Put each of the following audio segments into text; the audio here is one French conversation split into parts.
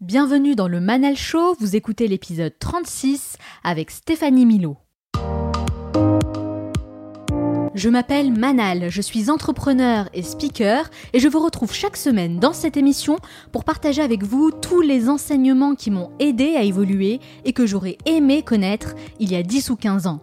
Bienvenue dans le Manal Show, vous écoutez l'épisode 36 avec Stéphanie Milo. Je m'appelle Manal, je suis entrepreneur et speaker et je vous retrouve chaque semaine dans cette émission pour partager avec vous tous les enseignements qui m'ont aidé à évoluer et que j'aurais aimé connaître il y a 10 ou 15 ans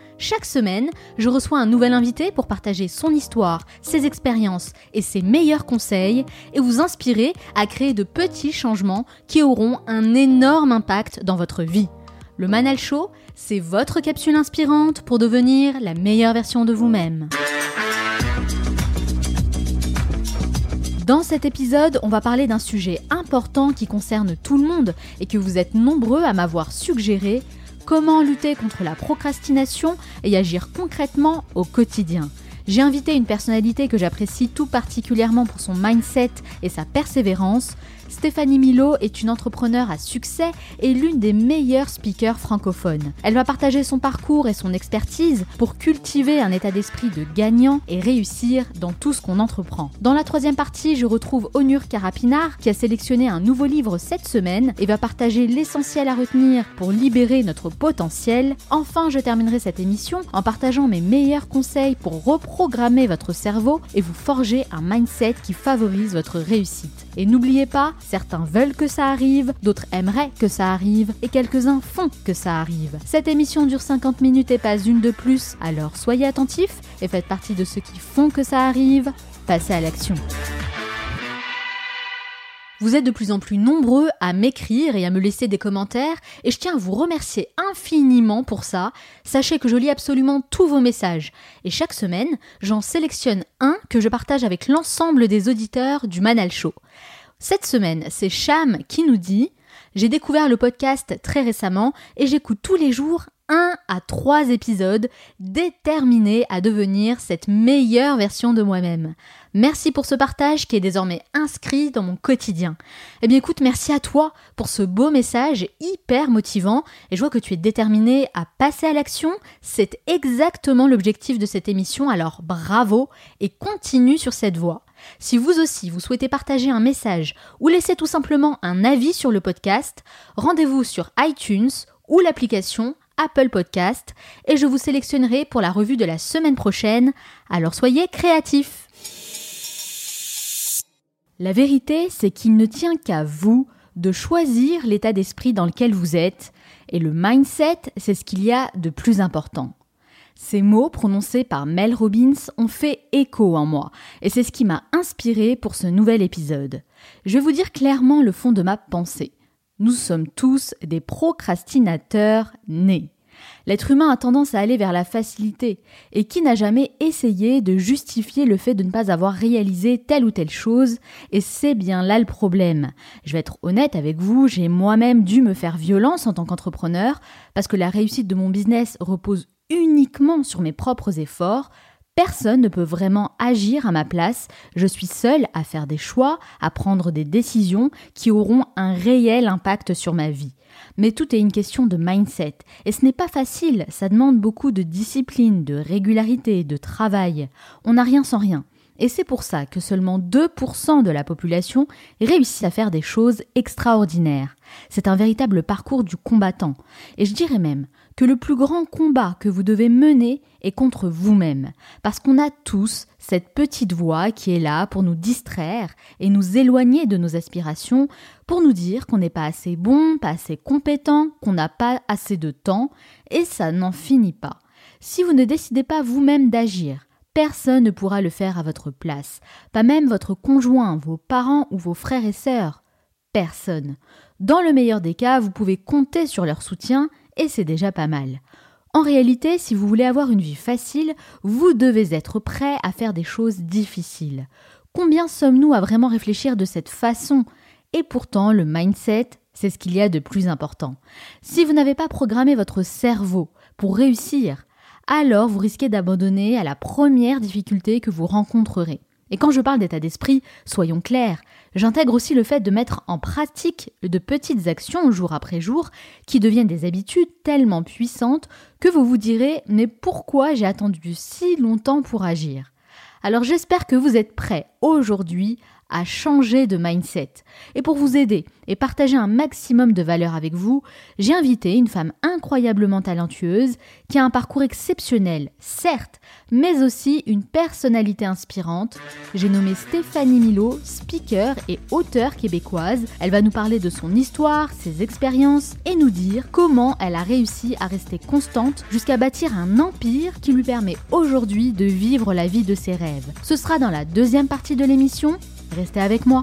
chaque semaine, je reçois un nouvel invité pour partager son histoire, ses expériences et ses meilleurs conseils et vous inspirer à créer de petits changements qui auront un énorme impact dans votre vie. Le Manal Show, c'est votre capsule inspirante pour devenir la meilleure version de vous-même. Dans cet épisode, on va parler d'un sujet important qui concerne tout le monde et que vous êtes nombreux à m'avoir suggéré, comment lutter contre la procrastination et agir concrètement au quotidien. J'ai invité une personnalité que j'apprécie tout particulièrement pour son mindset et sa persévérance, Stéphanie Milo est une entrepreneure à succès et l'une des meilleures speakers francophones. Elle va partager son parcours et son expertise pour cultiver un état d'esprit de gagnant et réussir dans tout ce qu'on entreprend. Dans la troisième partie, je retrouve Onur Karapinar qui a sélectionné un nouveau livre cette semaine et va partager l'essentiel à retenir pour libérer notre potentiel. Enfin, je terminerai cette émission en partageant mes meilleurs conseils pour reprogrammer votre cerveau et vous forger un mindset qui favorise votre réussite. Et n'oubliez pas, certains veulent que ça arrive, d'autres aimeraient que ça arrive, et quelques-uns font que ça arrive. Cette émission dure 50 minutes et pas une de plus, alors soyez attentifs et faites partie de ceux qui font que ça arrive. Passez à l'action. Vous êtes de plus en plus nombreux à m'écrire et à me laisser des commentaires et je tiens à vous remercier infiniment pour ça. Sachez que je lis absolument tous vos messages et chaque semaine, j'en sélectionne un que je partage avec l'ensemble des auditeurs du Manal Show. Cette semaine, c'est Cham qui nous dit J'ai découvert le podcast très récemment et j'écoute tous les jours un à trois épisodes déterminés à devenir cette meilleure version de moi-même. Merci pour ce partage qui est désormais inscrit dans mon quotidien. Eh bien écoute, merci à toi pour ce beau message hyper motivant et je vois que tu es déterminé à passer à l'action. C'est exactement l'objectif de cette émission, alors bravo et continue sur cette voie. Si vous aussi vous souhaitez partager un message ou laisser tout simplement un avis sur le podcast, rendez-vous sur iTunes ou l'application Apple Podcast et je vous sélectionnerai pour la revue de la semaine prochaine. Alors soyez créatifs. La vérité, c'est qu'il ne tient qu'à vous de choisir l'état d'esprit dans lequel vous êtes, et le mindset, c'est ce qu'il y a de plus important. Ces mots prononcés par Mel Robbins ont fait écho en moi, et c'est ce qui m'a inspiré pour ce nouvel épisode. Je vais vous dire clairement le fond de ma pensée. Nous sommes tous des procrastinateurs nés. L'être humain a tendance à aller vers la facilité, et qui n'a jamais essayé de justifier le fait de ne pas avoir réalisé telle ou telle chose, et c'est bien là le problème. Je vais être honnête avec vous, j'ai moi-même dû me faire violence en tant qu'entrepreneur, parce que la réussite de mon business repose uniquement sur mes propres efforts, Personne ne peut vraiment agir à ma place, je suis seule à faire des choix, à prendre des décisions qui auront un réel impact sur ma vie. Mais tout est une question de mindset. Et ce n'est pas facile, ça demande beaucoup de discipline, de régularité, de travail. On n'a rien sans rien. Et c'est pour ça que seulement 2% de la population réussit à faire des choses extraordinaires. C'est un véritable parcours du combattant. Et je dirais même que le plus grand combat que vous devez mener est contre vous-même. Parce qu'on a tous cette petite voix qui est là pour nous distraire et nous éloigner de nos aspirations, pour nous dire qu'on n'est pas assez bon, pas assez compétent, qu'on n'a pas assez de temps, et ça n'en finit pas. Si vous ne décidez pas vous-même d'agir, personne ne pourra le faire à votre place, pas même votre conjoint, vos parents ou vos frères et sœurs. Personne. Dans le meilleur des cas, vous pouvez compter sur leur soutien et c'est déjà pas mal. En réalité, si vous voulez avoir une vie facile, vous devez être prêt à faire des choses difficiles. Combien sommes-nous à vraiment réfléchir de cette façon? Et pourtant, le mindset, c'est ce qu'il y a de plus important. Si vous n'avez pas programmé votre cerveau pour réussir, alors vous risquez d'abandonner à la première difficulté que vous rencontrerez. Et quand je parle d'état d'esprit, soyons clairs, j'intègre aussi le fait de mettre en pratique de petites actions jour après jour qui deviennent des habitudes tellement puissantes que vous vous direz mais pourquoi j'ai attendu si longtemps pour agir? Alors j'espère que vous êtes prêts aujourd'hui à changer de mindset. Et pour vous aider et partager un maximum de valeur avec vous, j'ai invité une femme incroyablement talentueuse qui a un parcours exceptionnel, certes, mais aussi une personnalité inspirante. J'ai nommé Stéphanie Milo, speaker et auteure québécoise. Elle va nous parler de son histoire, ses expériences et nous dire comment elle a réussi à rester constante jusqu'à bâtir un empire qui lui permet aujourd'hui de vivre la vie de ses rêves. Ce sera dans la deuxième partie de l'émission. Restez avec moi.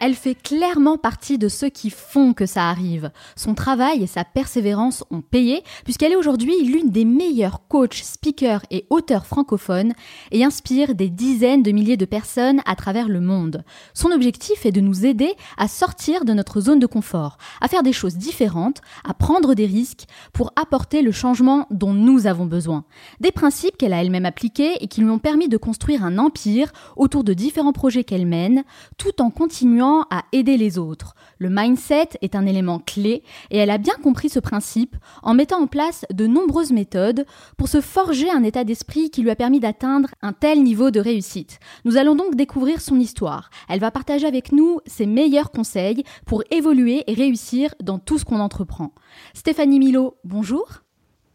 Elle fait clairement partie de ceux qui font que ça arrive. Son travail et sa persévérance ont payé, puisqu'elle est aujourd'hui l'une des meilleures coachs, speakers et auteurs francophones et inspire des dizaines de milliers de personnes à travers le monde. Son objectif est de nous aider à sortir de notre zone de confort, à faire des choses différentes, à prendre des risques pour apporter le changement dont nous avons besoin. Des principes qu'elle a elle-même appliqués et qui lui ont permis de construire un empire autour de différents projets qu'elle mène, tout en continuant à aider les autres. Le mindset est un élément clé et elle a bien compris ce principe en mettant en place de nombreuses méthodes pour se forger un état d'esprit qui lui a permis d'atteindre un tel niveau de réussite. Nous allons donc découvrir son histoire. Elle va partager avec nous ses meilleurs conseils pour évoluer et réussir dans tout ce qu'on entreprend. Stéphanie Milo, bonjour.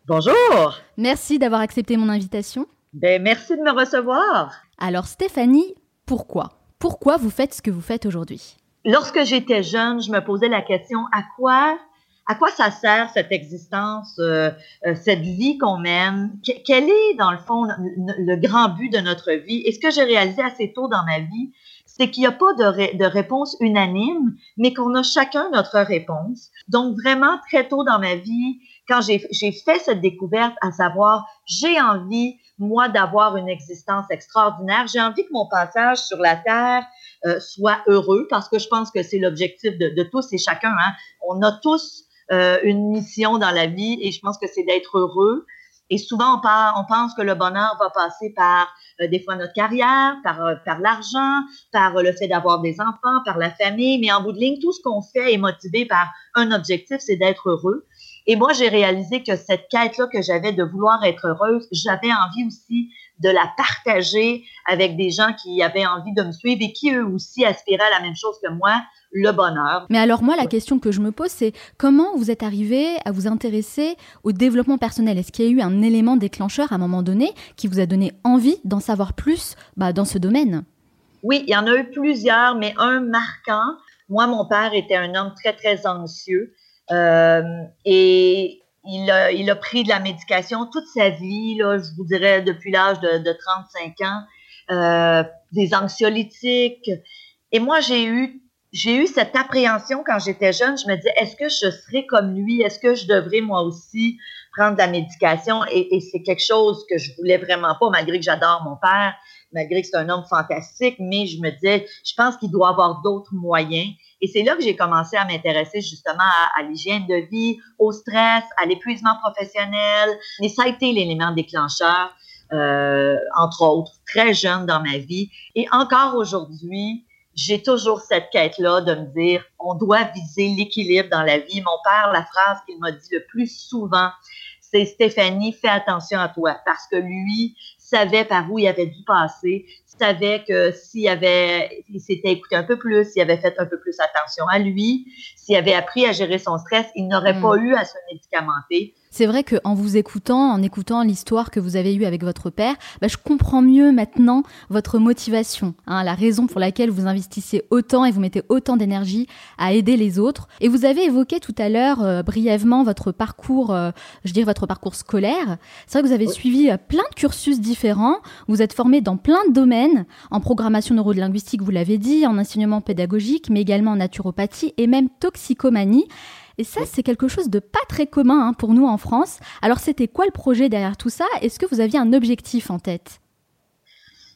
Bonjour. Merci d'avoir accepté mon invitation. Ben, merci de me recevoir. Alors Stéphanie, pourquoi? Pourquoi vous faites ce que vous faites aujourd'hui? Lorsque j'étais jeune, je me posais la question à quoi à quoi ça sert cette existence, euh, euh, cette vie qu'on mène? quel est, dans le fond, le, grand but de notre vie? Et ce que j'ai réalisé assez tôt dans ma vie, c'est qu'il n'y a pas de, de réponse unanime, mais qu'on a chacun notre réponse. Donc, vraiment, très tôt dans ma vie, quand j'ai fait cette découverte, à savoir, j'ai envie moi, d'avoir une existence extraordinaire. J'ai envie que mon passage sur la Terre euh, soit heureux parce que je pense que c'est l'objectif de, tous et chacun. Hein. On a tous euh, une mission dans la vie et je pense que c'est d'être heureux. Et souvent, on, part, on pense que le bonheur va passer par euh, des fois notre carrière, par, euh, par l'argent, par le fait d'avoir des enfants, par la famille. Mais en bout de ligne, tout ce qu'on fait est motivé par un objectif, c'est d'être heureux. Et moi, j'ai réalisé que cette quête-là que j'avais de vouloir être heureuse, j'avais envie aussi de la partager avec des gens qui avaient envie de me suivre et qui eux aussi aspiraient à la même chose que moi, le bonheur. Mais alors moi, la question que je me pose, c'est comment vous êtes arrivé à vous intéresser au développement personnel? Est-ce qu'il y a eu un élément déclencheur à un moment donné qui vous a donné envie d'en savoir plus bah, dans ce domaine? Oui, il y en a eu plusieurs, mais un marquant. Moi, mon père était un homme très, très anxieux. Euh, et il a, il a pris de la médication toute sa vie, là, je vous dirais depuis l'âge de, de 35 ans, euh, des anxiolytiques. Et moi, j'ai eu j'ai eu cette appréhension quand j'étais jeune. Je me disais, est-ce que je serai comme lui? Est-ce que je devrais moi aussi prendre de la médication? Et, et c'est quelque chose que je voulais vraiment pas, malgré que j'adore mon père, malgré que c'est un homme fantastique, mais je me disais, je pense qu'il doit avoir d'autres moyens. Et c'est là que j'ai commencé à m'intéresser justement à, l'hygiène de vie, au stress, à l'épuisement professionnel. Et ça a été l'élément déclencheur, euh, entre autres, très jeune dans ma vie. Et encore aujourd'hui, j'ai toujours cette quête-là de me dire, on doit viser l'équilibre dans la vie. Mon père, la phrase qu'il m'a dit le plus souvent, c'est Stéphanie, fais attention à toi, parce que lui savait par où il avait dû passer, savait que s'il avait, il s'était écouté un peu plus, s'il avait fait un peu plus attention à lui, s'il avait appris à gérer son stress, il n'aurait hmm. pas eu à se médicamenter. C'est vrai qu'en vous écoutant, en écoutant l'histoire que vous avez eue avec votre père, bah, je comprends mieux maintenant votre motivation, hein, la raison pour laquelle vous investissez autant et vous mettez autant d'énergie à aider les autres. Et vous avez évoqué tout à l'heure euh, brièvement votre parcours, euh, je dirais votre parcours scolaire. C'est vrai que vous avez suivi euh, plein de cursus différents, vous êtes formé dans plein de domaines, en programmation neurolinguistique, vous l'avez dit, en enseignement pédagogique, mais également en naturopathie et même toxicomanie. Et ça, c'est quelque chose de pas très commun hein, pour nous en France. Alors, c'était quoi le projet derrière tout ça? Est-ce que vous aviez un objectif en tête?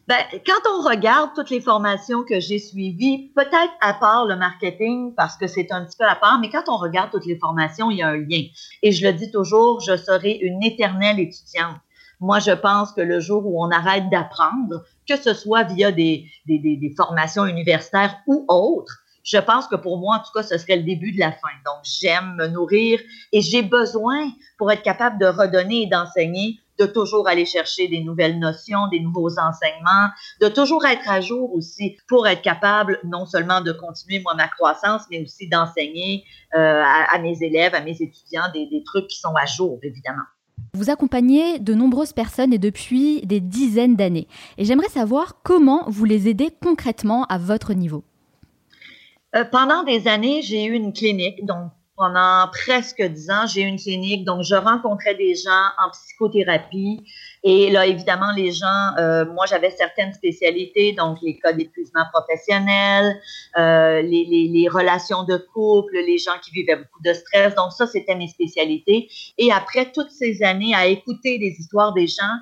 Ben, quand on regarde toutes les formations que j'ai suivies, peut-être à part le marketing, parce que c'est un petit peu à part, mais quand on regarde toutes les formations, il y a un lien. Et je le dis toujours, je serai une éternelle étudiante. Moi, je pense que le jour où on arrête d'apprendre, que ce soit via des, des, des, des formations universitaires ou autres, je pense que pour moi, en tout cas, ce serait le début de la fin. Donc, j'aime me nourrir et j'ai besoin, pour être capable de redonner et d'enseigner, de toujours aller chercher des nouvelles notions, des nouveaux enseignements, de toujours être à jour aussi pour être capable non seulement de continuer moi ma croissance, mais aussi d'enseigner euh, à, mes élèves, à mes étudiants des, des trucs qui sont à jour, évidemment. Vous accompagnez de nombreuses personnes et depuis des dizaines d'années. Et j'aimerais savoir comment vous les aidez concrètement à votre niveau. Euh, pendant des années, j'ai eu une clinique, donc pendant presque dix ans, j'ai eu une clinique, donc je rencontrais des gens en psychothérapie. Et là, évidemment, les gens, euh, moi, j'avais certaines spécialités, donc les cas d'épuisement professionnel, euh, les, les, les, relations de couple, les gens qui vivaient beaucoup de stress. Donc ça, c'était mes spécialités. Et après toutes ces années à écouter les histoires des gens,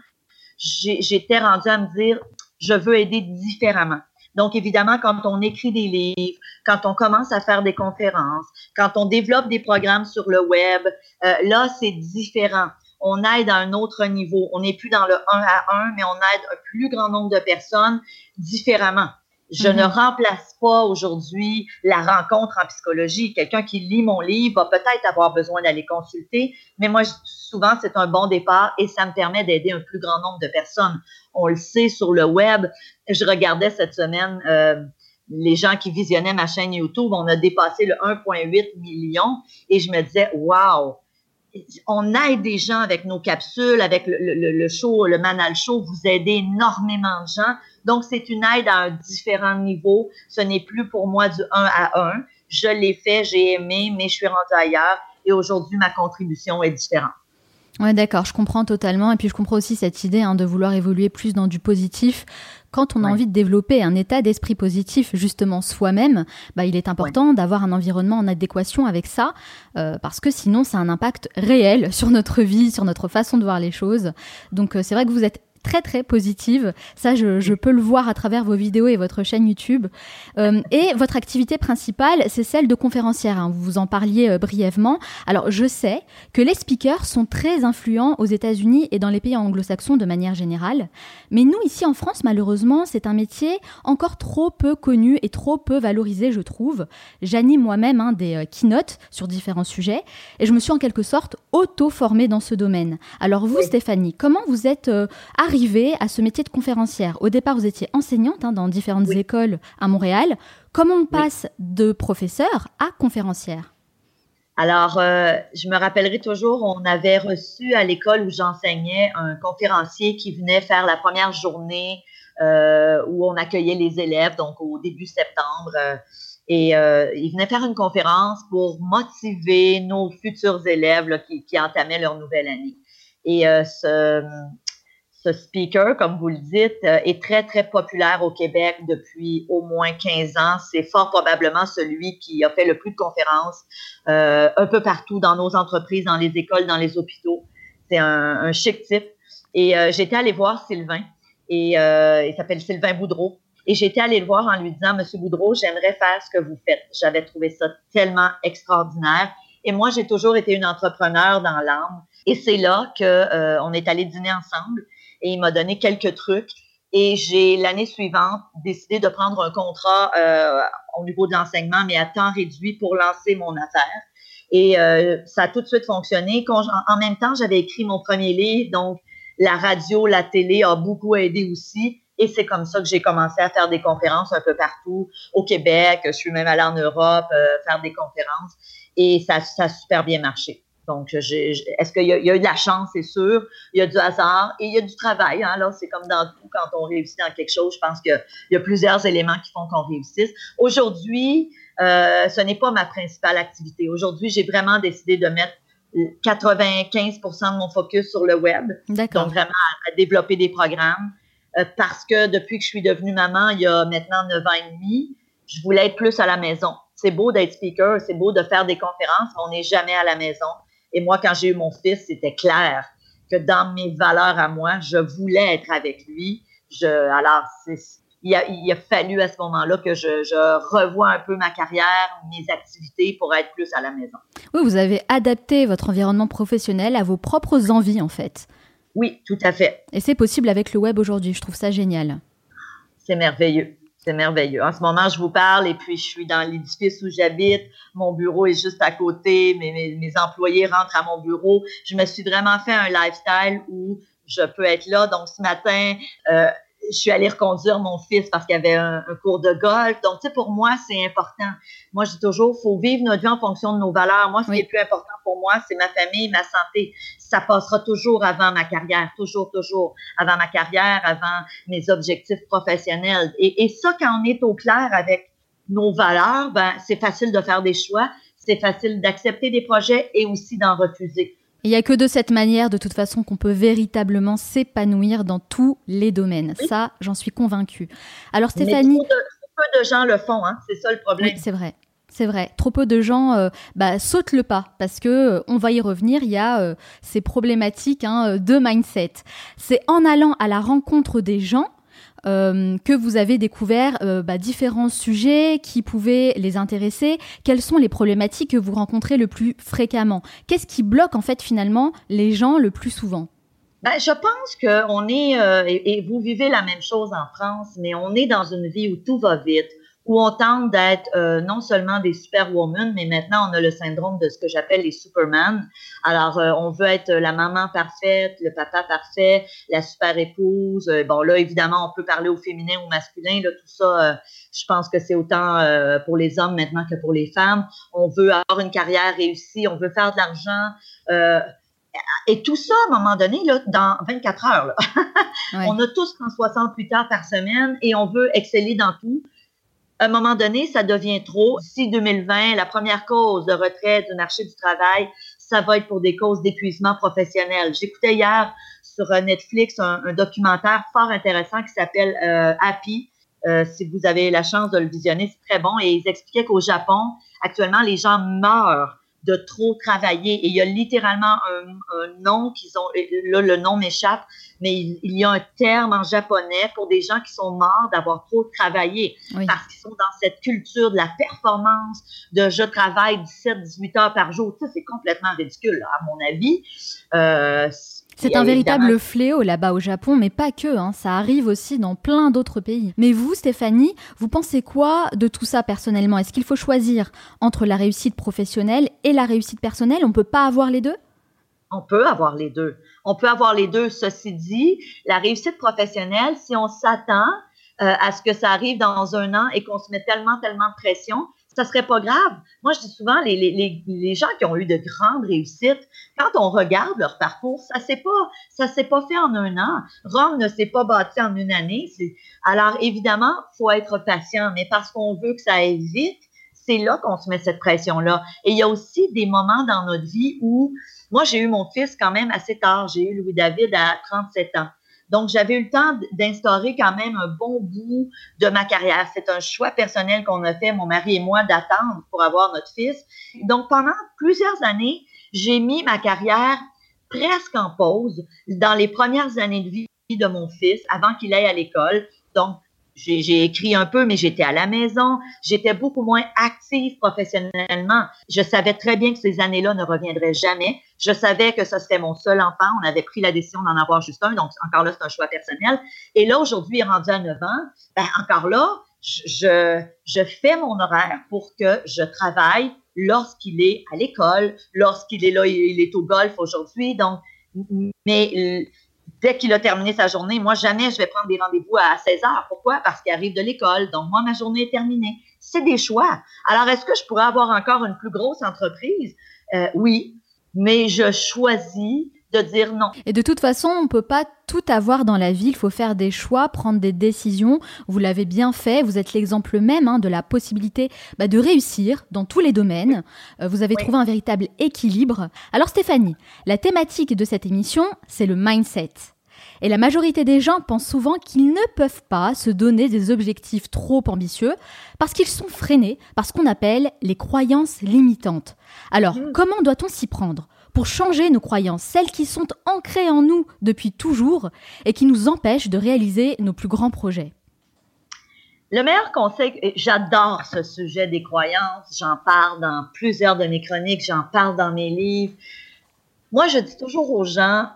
j'étais rendue à me dire, je veux aider différemment. Donc, évidemment, quand on écrit des livres, quand on commence à faire des conférences, quand on développe des programmes sur le web, euh, là, c'est différent. On aide à un autre niveau. On n'est plus dans le 1 à 1, mais on aide un plus grand nombre de personnes différemment. Je ne mm-hmm. remplace pas aujourd'hui la rencontre en psychologie. Quelqu'un qui lit mon livre va peut-être avoir besoin d'aller consulter, mais moi, souvent, c'est un bon départ et ça me permet d'aider un plus grand nombre de personnes. On le sait sur le web. Je regardais cette semaine euh, les gens qui visionnaient ma chaîne YouTube. On a dépassé le 1,8 million et je me disais, wow, on aide des gens avec nos capsules, avec le, le, show, le Manal Show. Vous aidez énormément de gens. Donc, c'est une aide à un différent niveau. Ce n'est plus pour moi du 1 à 1. Je l'ai fait, j'ai aimé, mais je suis rendue ailleurs. Et aujourd'hui, ma contribution est différente. Ouais, d'accord, je comprends totalement. Et puis je comprends aussi cette idée hein, de vouloir évoluer plus dans du positif. Quand on a envie de développer un état d'esprit positif, justement soi-même, bah, il est important d'avoir un environnement en adéquation avec ça, euh, parce que sinon, ça a un impact réel sur notre vie, sur notre façon de voir les choses. Donc, euh, c'est vrai que vous êtes très très positive. Ça, je, peux le voir à travers vos vidéos et votre chaîne YouTube. Euh, et votre activité principale, c'est celle de conférencière. Hein. Vous vous en parliez euh, brièvement. Alors, je sais que les speakers sont très influents aux États-Unis et dans les pays anglo-saxons de manière générale. Mais nous, ici en France, malheureusement, c'est un métier encore trop peu connu et trop peu valorisé, je trouve. J'anime moi-même hein, des euh, keynotes sur différents sujets et je me suis en quelque sorte auto-formée dans ce domaine. Alors vous, Stéphanie, comment vous êtes à ce métier de conférencière Au départ, vous étiez enseignante hein, dans différentes écoles à Montréal. Comment on passe de professeur à conférencière? Alors, euh, je me rappellerai toujours, on avait reçu à l'école où j'enseignais un conférencier qui venait faire la première journée euh, où on accueillait les élèves, donc au début septembre. Euh, et il venait faire une conférence pour motiver nos futurs élèves qui, qui, entamaient leur nouvelle année. Et ce, ce speaker, comme vous le dites, euh, est très, très populaire au Québec depuis au moins 15 ans. C'est fort probablement celui qui a fait le plus de conférences euh, un peu partout dans nos entreprises, dans les écoles, dans les hôpitaux. C'est un, chic type. Et euh, j'étais allée voir Sylvain, et il s'appelle Sylvain Boudreau. Et j'étais allée le voir en lui disant, Monsieur Boudreau, j'aimerais faire ce que vous faites. J'avais trouvé ça tellement extraordinaire. Et moi, j'ai toujours été une entrepreneur dans l'âme. Et c'est là que on est allé dîner ensemble et il m'a donné quelques trucs. Et j'ai l'année suivante décidé de prendre un contrat euh, au niveau de l'enseignement, mais à temps réduit pour lancer mon affaire. Et euh, ça a tout de suite fonctionné. en, même temps, j'avais écrit mon premier livre, donc la radio, la télé a beaucoup aidé aussi. Et c'est comme ça que j'ai commencé à faire des conférences un peu partout au Québec. Je suis même allée en Europe euh, faire des conférences et ça, ça a super bien marché. Donc, est-ce qu'il y, a eu de la chance, c'est sûr. Il y a du hasard et il y a du travail. Hein. c'est comme dans tout, quand on réussit dans quelque chose, je pense qu'il y a plusieurs éléments qui font qu'on réussisse. Aujourd'hui, euh, ce n'est pas ma principale activité. Aujourd'hui, j'ai vraiment décidé de mettre 95% de mon focus sur le web. Donc, vraiment à, développer des programmes. Euh, parce que depuis que je suis devenue maman, il y a maintenant 9 ans et demi, je voulais être plus à la maison. C'est beau d'être speaker, c'est beau de faire des conférences, mais on n'est jamais à la maison. Et moi, quand j'ai eu mon fils, c'était clair que dans mes valeurs à moi, je voulais être avec lui. Je, alors, il a, il a, fallu à ce moment-là que je, je revoie un peu ma carrière, mes activités pour être plus à la maison. Oui, vous avez adapté votre environnement professionnel à vos propres envies, en fait. Oui, tout à fait. Et c'est possible avec le web aujourd'hui. Je trouve ça génial. C'est merveilleux. C'est merveilleux. En ce moment, je vous parle et puis je suis dans l'édifice où j'habite. Mon bureau est juste à côté. Mes, mes, employés rentrent à mon bureau. Je me suis vraiment fait un lifestyle où je peux être là. Donc, ce matin, euh, je suis allée reconduire mon fils parce qu'il y avait un, cours de golf. Donc, tu sais, pour moi, c'est important. Moi, je dis toujours, faut vivre notre vie en fonction de nos valeurs. Moi, ce qui est plus important pour moi, c'est ma famille, ma santé. Ça passera toujours avant ma carrière, toujours, toujours avant ma carrière, avant mes objectifs professionnels. Et, et ça, quand on est au clair avec nos valeurs, ben, c'est facile de faire des choix. C'est facile d'accepter des projets et aussi d'en refuser. Il n'y a que de cette manière, de toute façon, qu'on peut véritablement s'épanouir dans tous les domaines. Ça, j'en suis convaincue. Alors, Stéphanie. trop, peu de gens le font, hein. c'est ça le problème. Oui, c'est vrai. C'est vrai, trop peu de gens euh, bah, sautent le pas parce que euh, on va y revenir. Il y a euh, ces problématiques hein, de mindset. C'est en allant à la rencontre des gens euh, que vous avez découvert euh, bah, différents sujets qui pouvaient les intéresser. Quelles sont les problématiques que vous rencontrez le plus fréquemment? Qu'est-ce qui bloque en fait finalement les gens le plus souvent? Ben, je pense qu'on est, euh, et, vous vivez la même chose en France, mais on est dans une vie où tout va vite, où on tente d'être euh, non seulement des superwomen, mais maintenant on a le syndrome de ce que j'appelle les superman. Alors euh, on veut être la maman parfaite, le papa parfait, la super épouse. Euh, bon là évidemment on peut parler au féminin ou au masculin, là tout ça. je pense que c'est autant pour les hommes maintenant que pour les femmes. On veut avoir une carrière réussie, on veut faire de l'argent. et tout ça, à un moment donné, là, dans 24 heures, là. on a tous 68 heures par semaine et on veut exceller dans tout à un moment donné, ça devient trop. Si 2020, la première cause de retrait du marché du travail, ça va être pour des causes d'épuisement professionnel. J'écoutais hier sur Netflix un, documentaire fort intéressant qui s'appelle euh, Happy. Euh, si vous avez la chance de le visionner, c'est très bon. Et ils expliquaient qu'au Japon, actuellement, les gens meurent de trop travailler. Et il y a littéralement un, nom qu'ils ont, là le nom m'échappe, mais il, y a un terme en japonais pour des gens qui sont morts d'avoir trop travaillé parce qu'ils sont dans cette culture de la performance, de je travaille 17-18 heures par jour. Ça, c'est complètement ridicule, à mon avis. Euh, c'est un véritable fléau là-bas au Japon, mais pas que, hein. ça arrive aussi dans plein d'autres pays. Mais vous, Stéphanie, vous pensez quoi de tout ça personnellement? Est-ce qu'il faut choisir entre la réussite professionnelle et la réussite personnelle? On ne peut pas avoir les deux? On peut avoir les deux. On peut avoir les deux. Ceci dit, la réussite professionnelle, si on s'attend euh, à ce que ça arrive dans un an et qu'on se met tellement, tellement de pression, ça serait pas grave. Moi, je dis souvent, les, gens qui ont eu de grandes réussites, quand on regarde leur parcours, ça s'est pas, s'est pas fait en un an. Rome ne s'est pas bâti en une année. Alors, évidemment, faut être patient, mais parce qu'on veut que ça aille vite, c'est là qu'on se met cette pression-là. Et il y a aussi des moments dans notre vie où, moi, j'ai eu mon fils quand même assez tard. J'ai eu Louis-David à 37 ans. Donc, j'avais eu le temps d'instaurer quand même un bon bout de ma carrière. C'est un choix personnel qu'on a fait, mon mari et moi, d'attendre pour avoir notre fils. Donc, pendant plusieurs années, j'ai mis ma carrière presque en pause dans les premières années de vie de mon fils avant qu'il aille à l'école. J'ai écrit un peu, mais j'étais à la maison. J'étais beaucoup moins active professionnellement. Je savais très bien que ces années-là ne reviendraient jamais. Je savais que ce serait mon seul enfant. On avait pris la décision d'en avoir juste un. Donc, encore là, c'est un choix personnel. Et là, aujourd'hui, rendu à 9 ans. Ben, encore là, je, je fais mon horaire pour que je travaille lorsqu'il est à l'école, lorsqu'il est là, il est au golf aujourd'hui. Donc, mais dès qu'il a terminé sa journée, moi, jamais je vais prendre des rendez-vous à 16 heures. Pourquoi? Parce qu'il arrive de l'école. Donc, moi, ma journée est terminée. C'est des choix. Alors, est-ce que je pourrais avoir encore une plus grosse entreprise? Euh, oui, mais je choisis de dire non. Et de toute façon, on ne peut pas tout avoir dans la vie. Il faut faire des choix, prendre des décisions. Vous l'avez bien fait. Vous êtes l'exemple même hein, de la possibilité bah, de réussir dans tous les domaines. Euh, vous avez trouvé un véritable équilibre. Alors Stéphanie, la thématique de cette émission, c'est le mindset. Et la majorité des gens pensent souvent qu'ils ne peuvent pas se donner des objectifs trop ambitieux parce qu'ils sont freinés par ce qu'on appelle les croyances limitantes. Alors, mmh. comment doit-on s'y prendre? Pour changer nos croyances, celles qui sont ancrées en nous depuis toujours et qui nous empêchent de réaliser nos plus grands projets le meilleur conseil, j'adore ce sujet des croyances, j'en parle dans plusieurs de mes chroniques, j'en parle dans mes livres. Moi, je dis toujours aux gens,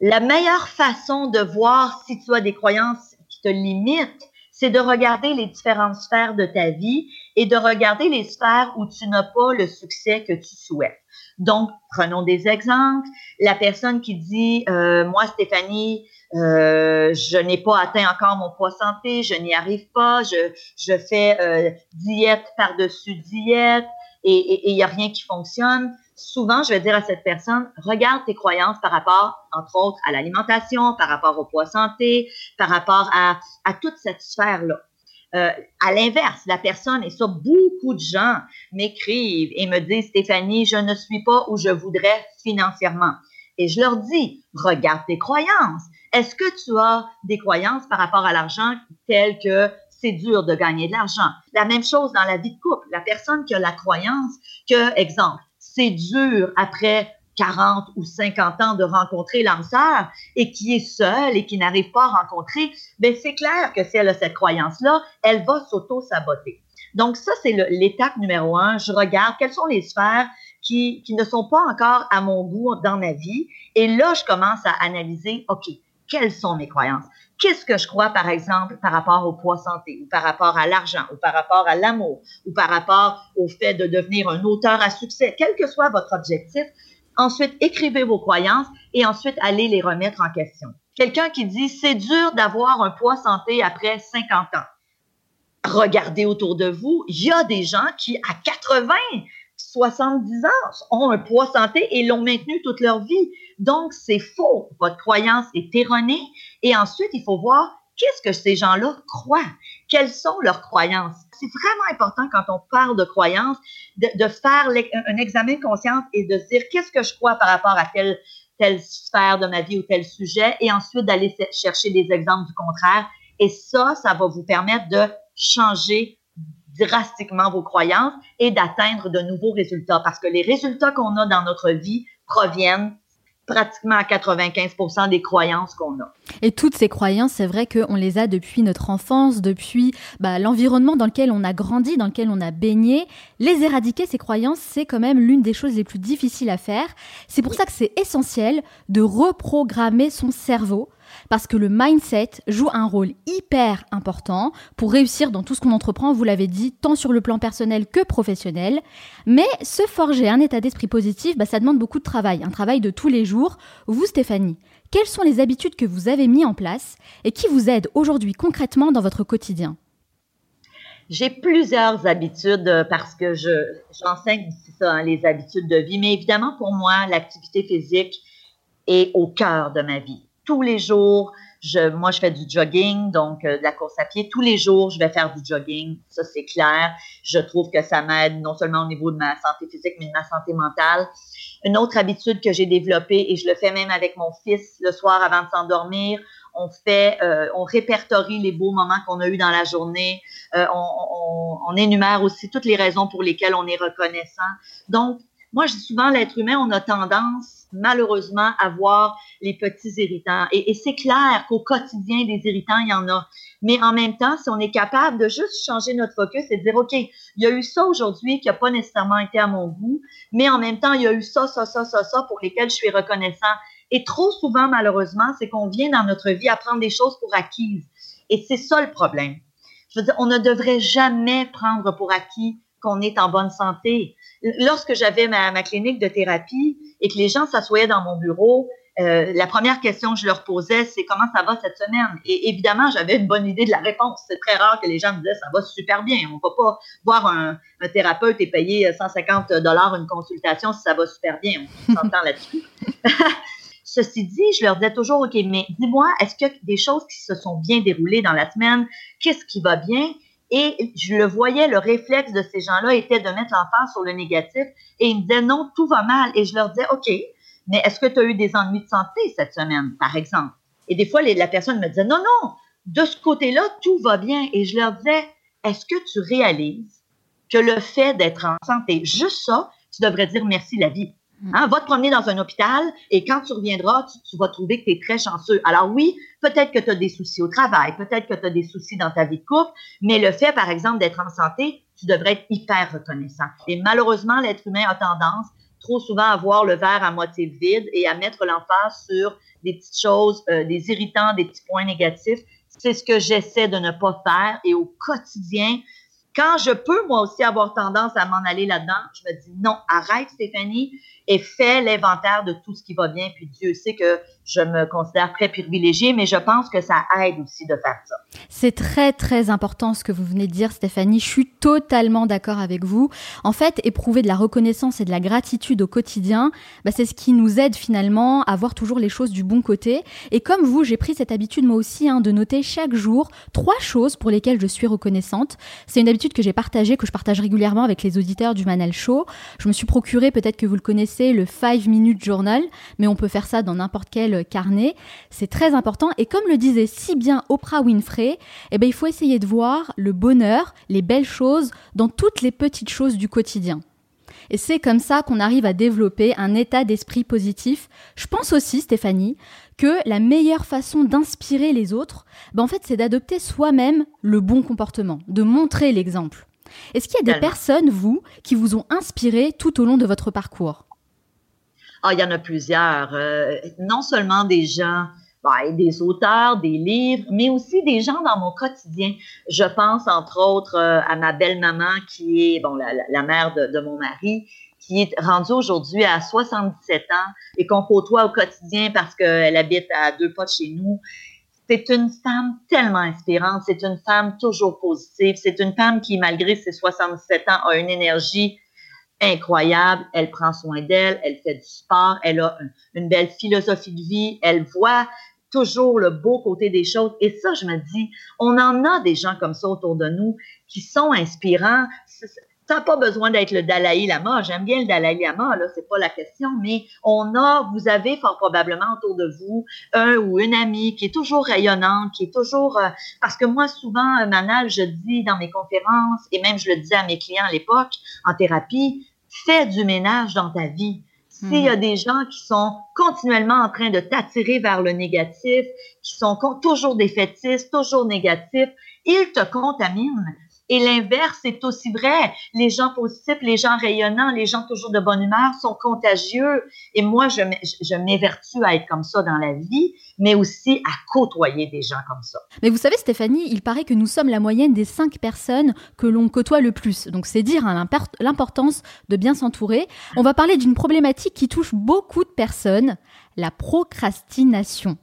la meilleure façon de voir si tu as des croyances qui te limitent, c'est de regarder les différentes sphères de ta vie et de regarder les sphères où tu n'as pas le succès que tu souhaites. Donc, prenons des exemples. La personne qui dit, euh, moi, Stéphanie, euh, je n'ai pas atteint encore mon poids santé, je n'y arrive pas, je, je fais euh, diète par-dessus diète et il n'y a rien qui fonctionne. Souvent, je vais dire à cette personne, regarde tes croyances par rapport, entre autres, à l'alimentation, par rapport au poids santé, par rapport à, à toute cette sphère-là. Euh, à l'inverse, la personne, et ça, beaucoup de gens m'écrivent et me disent, Stéphanie, je ne suis pas où je voudrais financièrement. Et je leur dis, regarde tes croyances. Est-ce que tu as des croyances par rapport à l'argent telles que c'est dur de gagner de l'argent? La même chose dans la vie de couple. La personne qui a la croyance que, exemple, c'est dur après 40 ou 50 ans de rencontrer l'âme et qui est seule et qui n'arrive pas à rencontrer, ben c'est clair que si elle a cette croyance-là, elle va s'auto-saboter. Donc ça, c'est l'étape numéro un. Je regarde quelles sont les sphères qui, qui ne sont pas encore à mon goût dans ma vie. Et là, je commence à analyser, OK, quelles sont mes croyances? Qu'est-ce que je crois, par exemple, par rapport au poids santé, ou par rapport à l'argent, ou par rapport à l'amour, ou par rapport au fait de devenir un auteur à succès, quel que soit votre objectif. Ensuite, écrivez vos croyances et ensuite allez les remettre en question. Quelqu'un qui dit c'est dur d'avoir un poids santé après 50 ans. Regardez autour de vous, il y a des gens qui, à 80, 70 ans, ont un poids santé et l'ont maintenu toute leur vie. Donc, c'est faux. Votre croyance est erronée. Et ensuite, il faut voir qu'est-ce que ces gens-là croient? Quelles sont leurs croyances? C'est vraiment important quand on parle de croyances, de, faire un examen de conscience et de se dire qu'est-ce que je crois par rapport à telle sphère de ma vie ou tel sujet, et ensuite d'aller chercher des exemples du contraire. Et ça, ça va vous permettre de changer drastiquement vos croyances et d'atteindre de nouveaux résultats parce que les résultats qu'on a dans notre vie proviennent pratiquement à 95 des croyances qu'on a. Et toutes ces croyances, c'est vrai qu'on les a depuis notre enfance, depuis bah, l'environnement dans lequel on a grandi, dans lequel on a baigné. Les éradiquer, ces croyances, c'est quand même l'une des choses les plus difficiles à faire. C'est pour ça que c'est essentiel de reprogrammer son cerveau parce que le mindset joue un rôle hyper important pour réussir dans tout ce qu'on entreprend, vous l'avez dit, tant sur le plan personnel que professionnel. Mais se forger un état d'esprit positif, bah, ça demande beaucoup de travail, un travail de tous les jours. Vous, Stéphanie, quelles sont les habitudes que vous avez mises en place et qui vous aident aujourd'hui concrètement dans votre quotidien? J'ai plusieurs habitudes euh, parce que je j'enseigne ça, hein, les habitudes de vie. Mais évidemment, pour moi, l'activité physique est au cœur de ma vie tous les jours. Je, moi, je fais du jogging, donc euh, de la course à pied. Tous les jours, je vais faire du jogging. Ça, c'est clair. Je trouve que ça m'aide non seulement au niveau de ma santé physique, mais de ma santé mentale. Une autre habitude que j'ai développée, et je le fais même avec mon fils le soir avant de s'endormir, on fait, euh, on répertorie les beaux moments qu'on a eus dans la journée. Euh, on, on, on, énumère aussi toutes les raisons pour lesquelles on est reconnaissant. Donc, moi, je dis souvent, l'être humain, on a tendance malheureusement avoir les petits irritants. Et, c'est clair qu'au quotidien, des irritants, il y en a. Mais en même temps, si on est capable de juste changer notre focus et de dire, OK, il y a eu ça aujourd'hui qui n'a pas nécessairement été à mon goût, mais en même temps, il y a eu ça, ça, ça, ça, ça pour lesquels je suis reconnaissant. Et trop souvent, malheureusement, c'est qu'on vient dans notre vie à prendre des choses pour acquises. Et c'est ça le problème. Je veux dire, on ne devrait jamais prendre pour acquis qu'on est en bonne santé. Lorsque j'avais ma, ma, clinique de thérapie et que les gens s'assoyaient dans mon bureau, euh, la première question que je leur posais, c'est comment ça va cette semaine? Et évidemment, j'avais une bonne idée de la réponse. C'est très rare que les gens me disaient ça va super bien. On ne va pas voir un, un, thérapeute et payer 150 dollars une consultation si ça va super bien. On s'entend là-dessus. Ceci dit, je leur disais toujours, OK, mais dis-moi, est-ce qu'il y a des choses qui se sont bien déroulées dans la semaine? Qu'est-ce qui va bien? Et je le voyais, le réflexe de ces gens-là était de mettre l'enfant sur le négatif. Et ils me disaient, non, tout va mal. Et je leur disais, OK, mais est-ce que tu as eu des ennuis de santé cette semaine, par exemple? Et des fois, la personne me disait, non, non, de ce côté-là, tout va bien. Et je leur disais, est-ce que tu réalises que le fait d'être en santé, juste ça, tu devrais dire merci la vie? Hein, va te promener dans un hôpital et quand tu reviendras, tu, vas trouver que tu es très chanceux. Alors oui, peut-être que tu as des soucis au travail, peut-être que tu as des soucis dans ta vie de couple, mais le fait, par exemple, d'être en santé, tu devrais être hyper reconnaissant. Et malheureusement, l'être humain a tendance trop souvent à voir le verre à moitié vide et à mettre l'emphase sur des petites choses, euh, des irritants, des petits points négatifs. C'est ce que j'essaie de ne pas faire et au quotidien, quand je peux moi aussi avoir tendance à m'en aller là-dedans, je me dis non, arrête Stéphanie et fais l'inventaire de tout ce qui va bien. Puis Dieu sait que je me considère très privilégiée, mais je pense que ça aide aussi de faire ça. C'est très, très important ce que vous venez de dire, Stéphanie. Je suis totalement d'accord avec vous. En fait, éprouver de la reconnaissance et de la gratitude au quotidien, bah, c'est ce qui nous aide finalement à voir toujours les choses du bon côté. Et comme vous, j'ai pris cette habitude moi aussi hein, de noter chaque jour trois choses pour lesquelles je suis reconnaissante. C'est une habitude que j'ai partagée, que je partage régulièrement avec les auditeurs du Manal Show. Je me suis procuré, peut-être que vous le connaissez, le 5 Minute Journal, mais on peut faire ça dans n'importe quel carnet. C'est très important. Et comme le disait si bien Oprah Winfrey, eh ben, il faut essayer de voir le bonheur, les belles choses dans toutes les petites choses du quotidien. Et c'est comme ça qu'on arrive à développer un état d'esprit positif. Je pense aussi, Stéphanie, que la meilleure façon d'inspirer les autres, ben en fait, c'est d'adopter soi-même le bon comportement, de montrer l'exemple. Est-ce qu'il y a des personnes, vous, qui vous ont inspiré tout au long de votre parcours? Ah, il y en a plusieurs. Euh, non seulement des gens, ben, des auteurs, des livres, mais aussi des gens dans mon quotidien. Je pense entre autres euh, à ma belle-maman qui est bon la, mère de, mon mari, qui est rendue aujourd'hui à 77 ans et qu'on côtoie au quotidien parce qu'elle habite à deux pas de chez nous. C'est une femme tellement inspirante, c'est une femme toujours positive, c'est une femme qui, malgré ses 77 ans, a une énergie incroyable. Elle prend soin d'elle, elle fait du sport, elle a une belle philosophie de vie, elle voit toujours le beau côté des choses. Et ça, je me dis, on en a des gens comme ça autour de nous qui sont inspirants. N'a pas besoin d'être le Dalai Lama. J'aime bien le Dalai Lama, là, c'est pas la question, mais on a, vous avez fort probablement autour de vous un ou une amie qui est toujours rayonnante, qui est toujours, euh, parce que moi, souvent, euh, Manal, je dis dans mes conférences, et même je le disais à mes clients à l'époque, en thérapie, fais du ménage dans ta vie. S'il y a hmm. des gens qui sont continuellement en train de t'attirer vers le négatif, qui sont toujours défaitistes, toujours négatifs, ils te contaminent. Et l'inverse est aussi vrai. Les gens positifs, les gens rayonnants, les gens toujours de bonne humeur sont contagieux. Et moi, je, m'évertue à être comme ça dans la vie, mais aussi à côtoyer des gens comme ça. Mais vous savez, Stéphanie, il paraît que nous sommes la moyenne des cinq personnes que l'on côtoie le plus. Donc c'est dire hein, l'importance de bien s'entourer. On va parler d'une problématique qui touche beaucoup de personnes, la procrastination.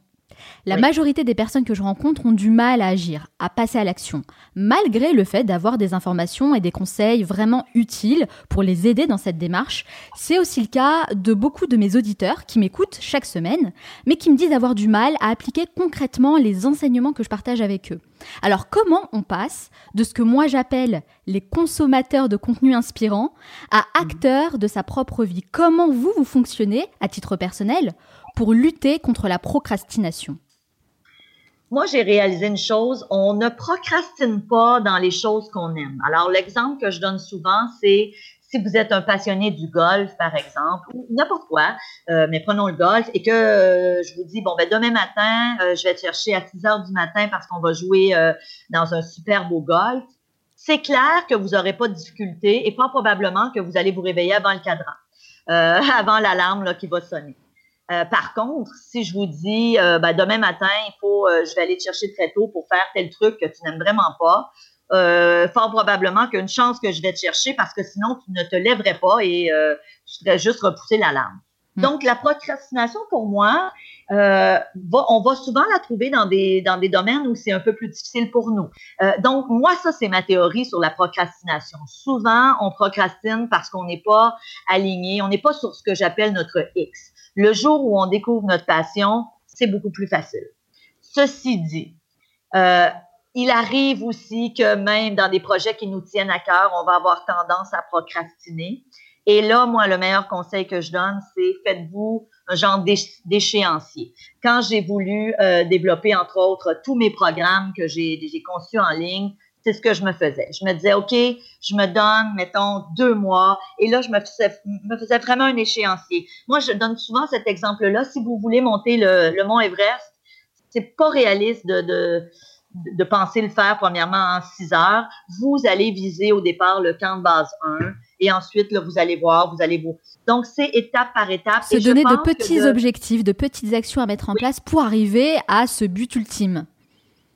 La majorité des personnes que je rencontre ont du mal à agir, à passer à l'action, malgré le fait d'avoir des informations et des conseils vraiment utiles pour les aider dans cette démarche. C'est aussi le cas de beaucoup de mes auditeurs qui m'écoutent chaque semaine, mais qui me disent avoir du mal à appliquer concrètement les enseignements que je partage avec eux. Alors comment on passe de ce que moi j'appelle les consommateurs de contenu inspirant à acteurs de sa propre vie? Comment vous, vous fonctionnez à titre personnel? Pour lutter contre la procrastination? Moi, j'ai réalisé une chose, on ne procrastine pas dans les choses qu'on aime. Alors, l'exemple que je donne souvent, c'est si vous êtes un passionné du golf, par exemple, ou n'importe quoi, euh, mais prenons le golf, et que euh, je vous dis, bon, ben demain matin, euh, je vais te chercher à 6 heures du matin parce qu'on va jouer dans un super beau golf, c'est clair que vous n'aurez pas de difficulté et pas probablement que vous allez vous réveiller avant le cadran, avant l'alarme qui va sonner. Euh, par contre, si je vous dis euh, ben, demain matin, il faut, euh, je vais aller te chercher très tôt pour faire tel truc que tu n'aimes vraiment pas, fort probablement qu'il y a une chance que je vais te chercher parce que sinon tu ne te lèverais pas et tu serais juste repousser l'alarme. Hmm. Donc la procrastination pour moi, on va souvent la trouver dans des dans des domaines où c'est un peu plus difficile pour nous. donc moi ça c'est ma théorie sur la procrastination. Souvent on procrastine parce qu'on n'est pas aligné, on n'est pas sur ce que j'appelle notre X. Le jour où on découvre notre passion, c'est beaucoup plus facile. Ceci dit, euh, il arrive aussi que même dans des projets qui nous tiennent à cœur, on va avoir tendance à procrastiner. Et là, moi, le meilleur conseil que je donne, c'est faites-vous un genre d'échéancier. Quand j'ai voulu euh, développer, entre autres, tous mes programmes que j'ai conçus en ligne, c'est ce que je me faisais. Je me disais, OK, je me donne, mettons, deux mois. Et là, je me faisais, me faisais vraiment un échéancier. Moi, je donne souvent cet exemple-là. Si vous voulez monter le, le mont Everest, c'est pas réaliste de, de, de, penser le faire premièrement en six heures. Vous allez viser au départ le camp de base 1 et ensuite, là, vous allez voir, vous allez vous. Donc, c'est étape par étape. Se donner de petits objectifs, de petites actions à mettre en place pour arriver à ce but ultime.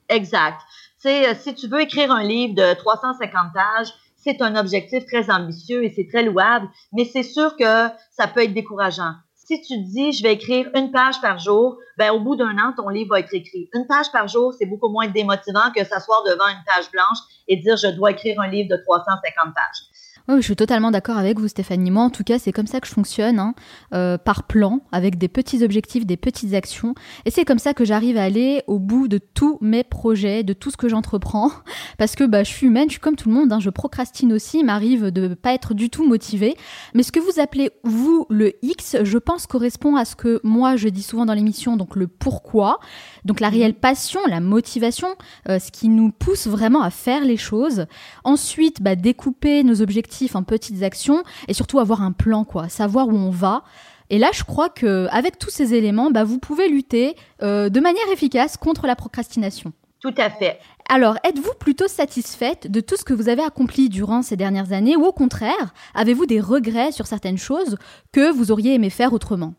Exact. Euh, si tu veux écrire un livre de 350 pages, c'est un objectif très ambitieux et c'est très louable, mais c'est sûr que ça peut être décourageant. Si tu dis, je vais écrire une page par jour, ben, au bout d'un an, ton livre va être écrit. Une page par jour, c'est beaucoup moins démotivant que s'asseoir devant une page blanche et dire, je dois écrire un livre de 350 pages. Oui, je suis totalement d'accord avec vous, Stéphanie. Moi, en tout cas, c'est comme ça que je fonctionne, hein, euh, par plan, avec des petits objectifs, des petites actions. Et c'est comme ça que j'arrive à aller au bout de tous mes projets, de tout ce que j'entreprends. Parce que bah, je suis humaine, je suis comme tout le monde, hein, je procrastine aussi, il m'arrive de ne pas être du tout motivée. Mais ce que vous appelez, vous, le X, je pense correspond à ce que moi, je dis souvent dans l'émission, donc le pourquoi. Donc la réelle passion, la motivation, euh, ce qui nous pousse vraiment à faire les choses. Ensuite, bah, découper nos objectifs en petites actions et surtout avoir un plan, quoi, savoir où on va. Et là, je crois que avec tous ces éléments, bah, vous pouvez lutter euh, de manière efficace contre la procrastination. Tout à fait. Alors, êtes-vous plutôt satisfaite de tout ce que vous avez accompli durant ces dernières années ou au contraire, avez-vous des regrets sur certaines choses que vous auriez aimé faire autrement?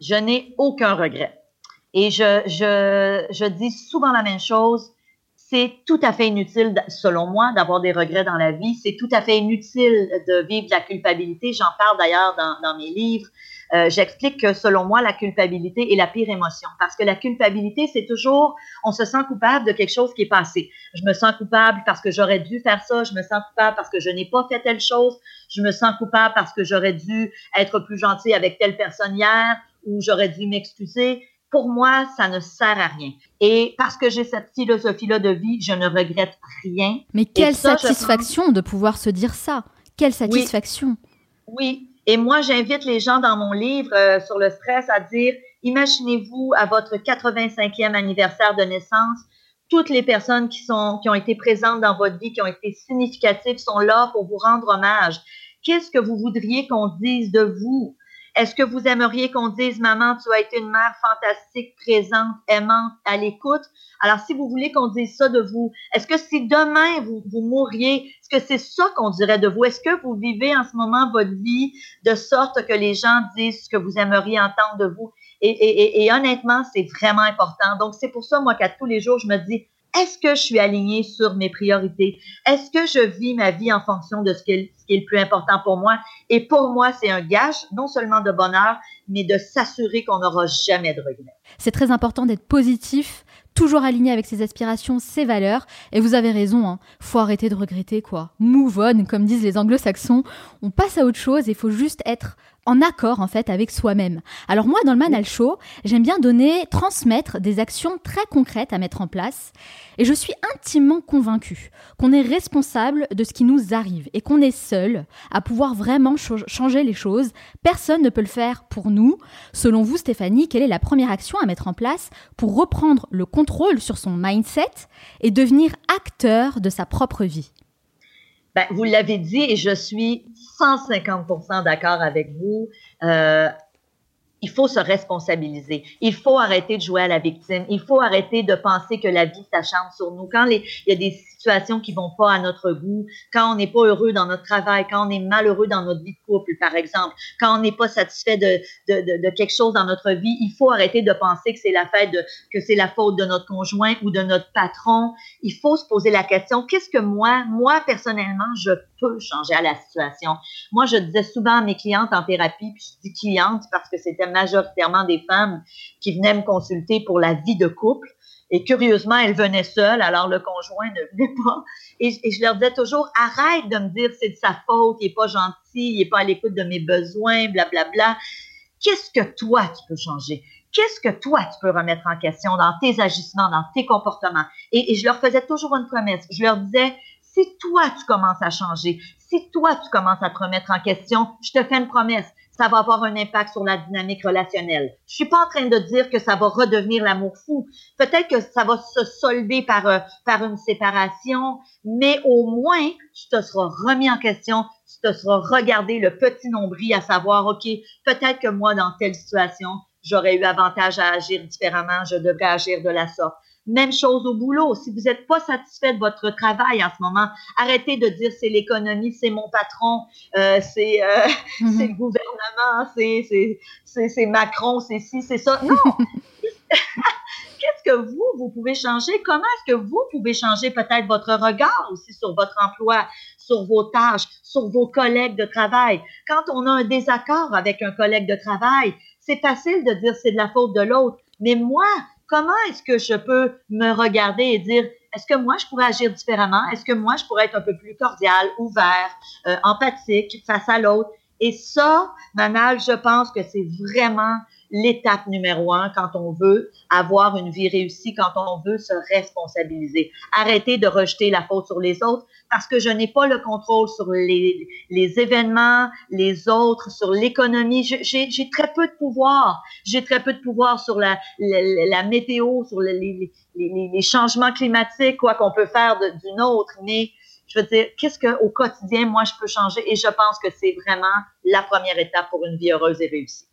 Je n'ai aucun regret. Et je, je, je dis souvent la même chose c'est tout à fait inutile, selon moi, d'avoir des regrets dans la vie. C'est tout à fait inutile de vivre de la culpabilité. J'en parle d'ailleurs dans, mes livres. Euh, j'explique que selon moi, la culpabilité est la pire émotion parce que la culpabilité, c'est toujours, on se sent coupable de quelque chose qui est passé. Je me sens coupable parce que j'aurais dû faire ça. Je me sens coupable parce que je n'ai pas fait telle chose. Je me sens coupable parce que j'aurais dû être plus gentil avec telle personne hier ou j'aurais dû m'excuser pour moi, ça ne sert à rien. Et parce que j'ai cette philosophie-là de vie, je ne regrette rien. Mais quelle satisfaction de pouvoir se dire ça. Quelle satisfaction. Oui. Et moi, j'invite les gens dans mon livre euh, sur le stress à dire, imaginez-vous à votre 85e anniversaire de naissance, toutes les personnes qui, sont, qui ont été présentes dans votre vie, qui ont été significatives, sont là pour vous rendre hommage. Qu'est-ce que vous voudriez qu'on dise de vous? Est-ce que vous aimeriez qu'on dise, maman, tu as été une mère fantastique, présente, aimante, à l'écoute? Alors, si vous voulez qu'on dise ça de vous, est-ce que si demain vous, vous mourriez, est-ce que c'est ça qu'on dirait de vous? Est-ce que vous vivez en ce moment votre vie de sorte que les gens disent ce que vous aimeriez entendre de vous? Et, et, et honnêtement, c'est vraiment important. Donc, c'est pour ça, moi, qu'à tous les jours, je me dis, est-ce que je suis alignée sur mes priorités? Est-ce que je vis ma vie en fonction de ce qui, est, le plus important pour moi? Et pour moi, c'est un gage non seulement de bonheur, mais de s'assurer qu'on n'aura jamais de regrets. C'est très important d'être positif, toujours aligné avec ses aspirations, ses valeurs. Et vous avez raison, hein, faut arrêter de regretter quoi. Move on, comme disent les anglo-saxons. On passe à autre chose, il faut juste être en accord en fait avec soi-même. Alors moi dans le Manal Show, j'aime bien donner, transmettre des actions très concrètes à mettre en place et je suis intimement convaincue qu'on est responsable de ce qui nous arrive et qu'on est seul à pouvoir vraiment changer les choses. Personne ne peut le faire pour nous. Selon vous Stéphanie, quelle est la première action à mettre en place pour reprendre le contrôle sur son mindset et devenir acteur de sa propre vie? Ben, vous l'avez dit et je suis 150% d'accord avec vous. Euh, il faut se responsabiliser. Il faut arrêter de jouer à la victime. Il faut arrêter de penser que la vie s'acharne sur nous. Quand il y a des situations qui vont pas à notre goût, quand on n'est pas heureux dans notre travail, quand on est malheureux dans notre vie de couple, par exemple, quand on n'est pas satisfait de, de, de, quelque chose dans notre vie, il faut arrêter de penser que c'est la fête que c'est la faute de notre conjoint ou de notre patron. Il faut se poser la question, qu'est-ce que moi, moi personnellement, je peux changer à la situation? Moi, je disais souvent à mes clientes en thérapie, puis je dis clientes parce que c'était majoritairement des femmes qui venaient me consulter pour la vie de couple. Et curieusement, elles venaient seules, alors le conjoint ne venait pas. Et, je leur disais toujours, arrête de me dire c'est de sa faute, il n'est pas gentil, il n'est pas à l'écoute de mes besoins, blablabla. Bla, bla. Qu'est-ce que toi tu peux changer? Qu'est-ce que toi tu peux remettre en question dans tes agissements, dans tes comportements? Et je leur faisais toujours une promesse. Je leur disais, si toi tu commences à changer, si toi tu commences à te remettre en question, je te fais une promesse ça va avoir un impact sur la dynamique relationnelle. Je suis pas en train de dire que ça va redevenir l'amour fou. Peut-être que ça va se solder par, euh, par une séparation, mais au moins, tu te seras remis en question, tu te seras regardé le petit nombril à savoir, OK, peut-être que moi, dans telle situation, j'aurais eu avantage à agir différemment, je devrais agir de la sorte. Même chose au boulot. Si vous n'êtes pas satisfait de votre travail en ce moment, arrêtez de dire c'est l'économie, c'est mon patron, euh, c'est euh, mm-hmm. le gouvernement, c'est Macron, c'est ci, c'est ça. Non! Qu'est-ce que vous, vous pouvez changer? Comment est-ce que vous pouvez changer peut-être votre regard aussi sur votre emploi, sur vos tâches, sur vos collègues de travail? Quand on a un désaccord avec un collègue de travail, c'est facile de dire c'est de la faute de l'autre. Mais moi, comment est-ce que je peux me regarder et dire, est-ce que moi, je pourrais agir différemment? Est-ce que moi, je pourrais être un peu plus cordial, ouvert, euh, empathique face à l'autre? Et ça, Manal, je pense que c'est vraiment l'étape numéro un quand on veut avoir une vie réussie, quand on veut se responsabiliser. Arrêter de rejeter la faute sur les autres parce que je n'ai pas le contrôle sur les, les événements, les autres, sur l'économie. J'ai très peu de pouvoir. J'ai très peu de pouvoir sur la, la, météo, sur les, les, changements climatiques, quoi qu'on peut faire d'une autre. Mais je veux dire, qu'est-ce qu'au quotidien, moi, je peux changer? Et je pense que c'est vraiment la première étape pour une vie heureuse et réussie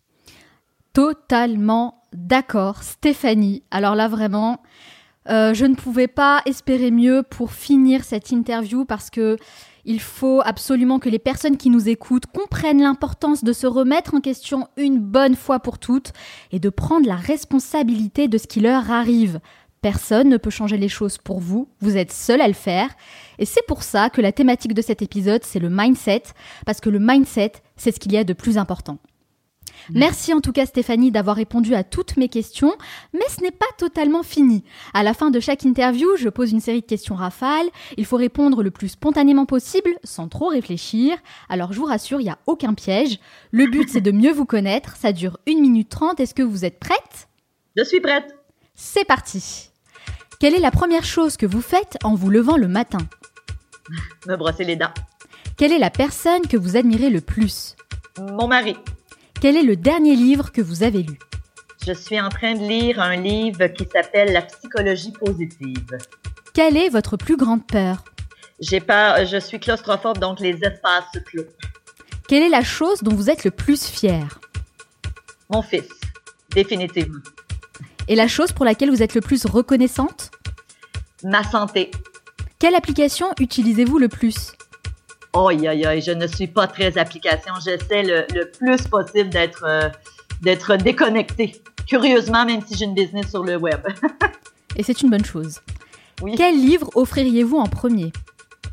totalement d'accord, Stéphanie. Alors là, vraiment, euh, je ne pouvais pas espérer mieux pour finir cette interview parce que il faut absolument que les personnes qui nous écoutent comprennent l'importance de se remettre en question une bonne fois pour toutes et de prendre la responsabilité de ce qui leur arrive. Personne ne peut changer les choses pour vous, vous êtes seul à le faire. Et c'est pour ça que la thématique de cet épisode, c'est le mindset, parce que le mindset, c'est ce qu'il y a de plus important. Merci en tout cas Stéphanie d'avoir répondu à toutes mes questions, mais ce n'est pas totalement fini. À la fin de chaque interview, je pose une série de questions rafales. Il faut répondre le plus spontanément possible, sans trop réfléchir. Alors je vous rassure, il n'y a aucun piège. Le but c'est de mieux vous connaître. Ça dure 1 minute 30. Est-ce que vous êtes prête? Je suis prête. C'est parti. Quelle est la première chose que vous faites en vous levant le matin? Me brosser les dents. Quelle est la personne que vous admirez le plus? Mon mari. Quel est le dernier livre que vous avez lu? Je suis en train de lire un livre qui s'appelle La psychologie positive. Quelle est votre plus grande peur? J'ai peur, je suis claustrophobe, donc les espaces clos. Quelle est la chose dont vous êtes le plus fier Mon fils, définitivement. Et la chose pour laquelle vous êtes le plus reconnaissante? Ma santé. Quelle application utilisez-vous le plus? Aïe, aïe, aïe, je ne suis pas très application. J'essaie le, plus possible d'être euh, d'être déconnecté. Curieusement, même si j'ai une business sur le web. Et c'est une bonne chose. Oui. Quel livre offririez-vous en premier?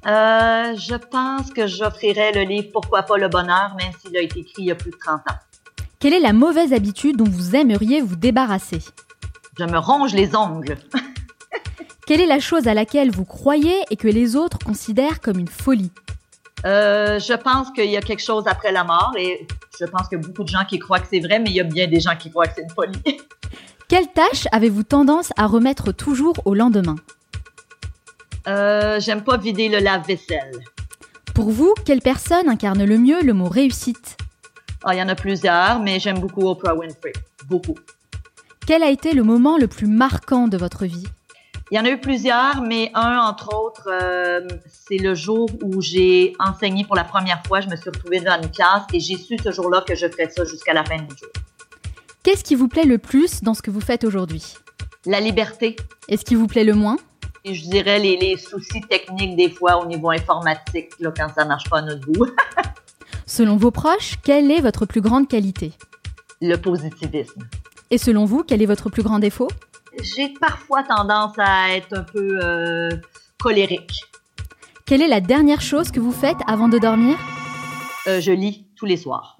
Euh, Je pense que j'offrirais le livre Pourquoi pas le bonheur, même s'il a été écrit il y a plus de 30 ans. Quelle est la mauvaise habitude dont vous aimeriez vous débarrasser? Je me ronge les ongles. Quelle est la chose à laquelle vous croyez et que les autres considèrent comme une folie? Euh, je pense qu'il y a quelque chose après la mort et je pense a beaucoup de gens qui croient que c'est vrai, mais il y a bien des gens qui croient que c'est une folie. Quelle tâche avez-vous tendance à remettre toujours au lendemain? Euh, J'aime pas vider le lave-vaisselle. Pour vous, quelle personne incarne le mieux le mot réussite? Ah, Il y en a plusieurs, mais j'aime beaucoup Oprah Winfrey. Beaucoup. Quel a été le moment le plus marquant de votre vie? Il y en a eu plusieurs, mais un, entre autres, euh, c'est le jour où j'ai enseigné pour la première fois. Je me suis retrouvée dans une classe et j'ai su ce jour-là que je ferais ça jusqu'à la fin du jour. Qu'est-ce qui vous plaît le plus dans ce que vous faites aujourd'hui? La liberté. Et ce qui vous plaît le moins? Et je dirais les, soucis techniques des fois au niveau informatique, là, quand ça marche pas à notre goût. selon vos proches, quelle est votre plus grande qualité? Le positivisme. Et selon vous, quel est votre plus grand défaut? J'ai parfois tendance à être un peu euh, colérique. Quelle est la dernière chose que vous faites avant de dormir? Euh, Je lis tous les soirs.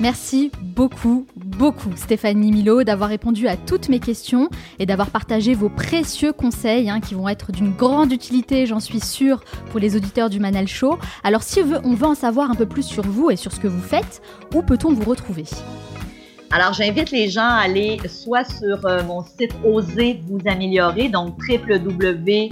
Merci beaucoup, beaucoup Stéphanie Milo d'avoir répondu à toutes mes questions et d'avoir partagé vos précieux conseils hein, qui vont être d'une grande utilité, j'en suis sûre, pour les auditeurs du Manal Show. Alors si on veut en savoir un peu plus sur vous et sur ce que vous faites, où peut-on vous retrouver? Alors, j'invite les gens à aller soit sur euh, mon site Osez vous améliorer, donc www.osez,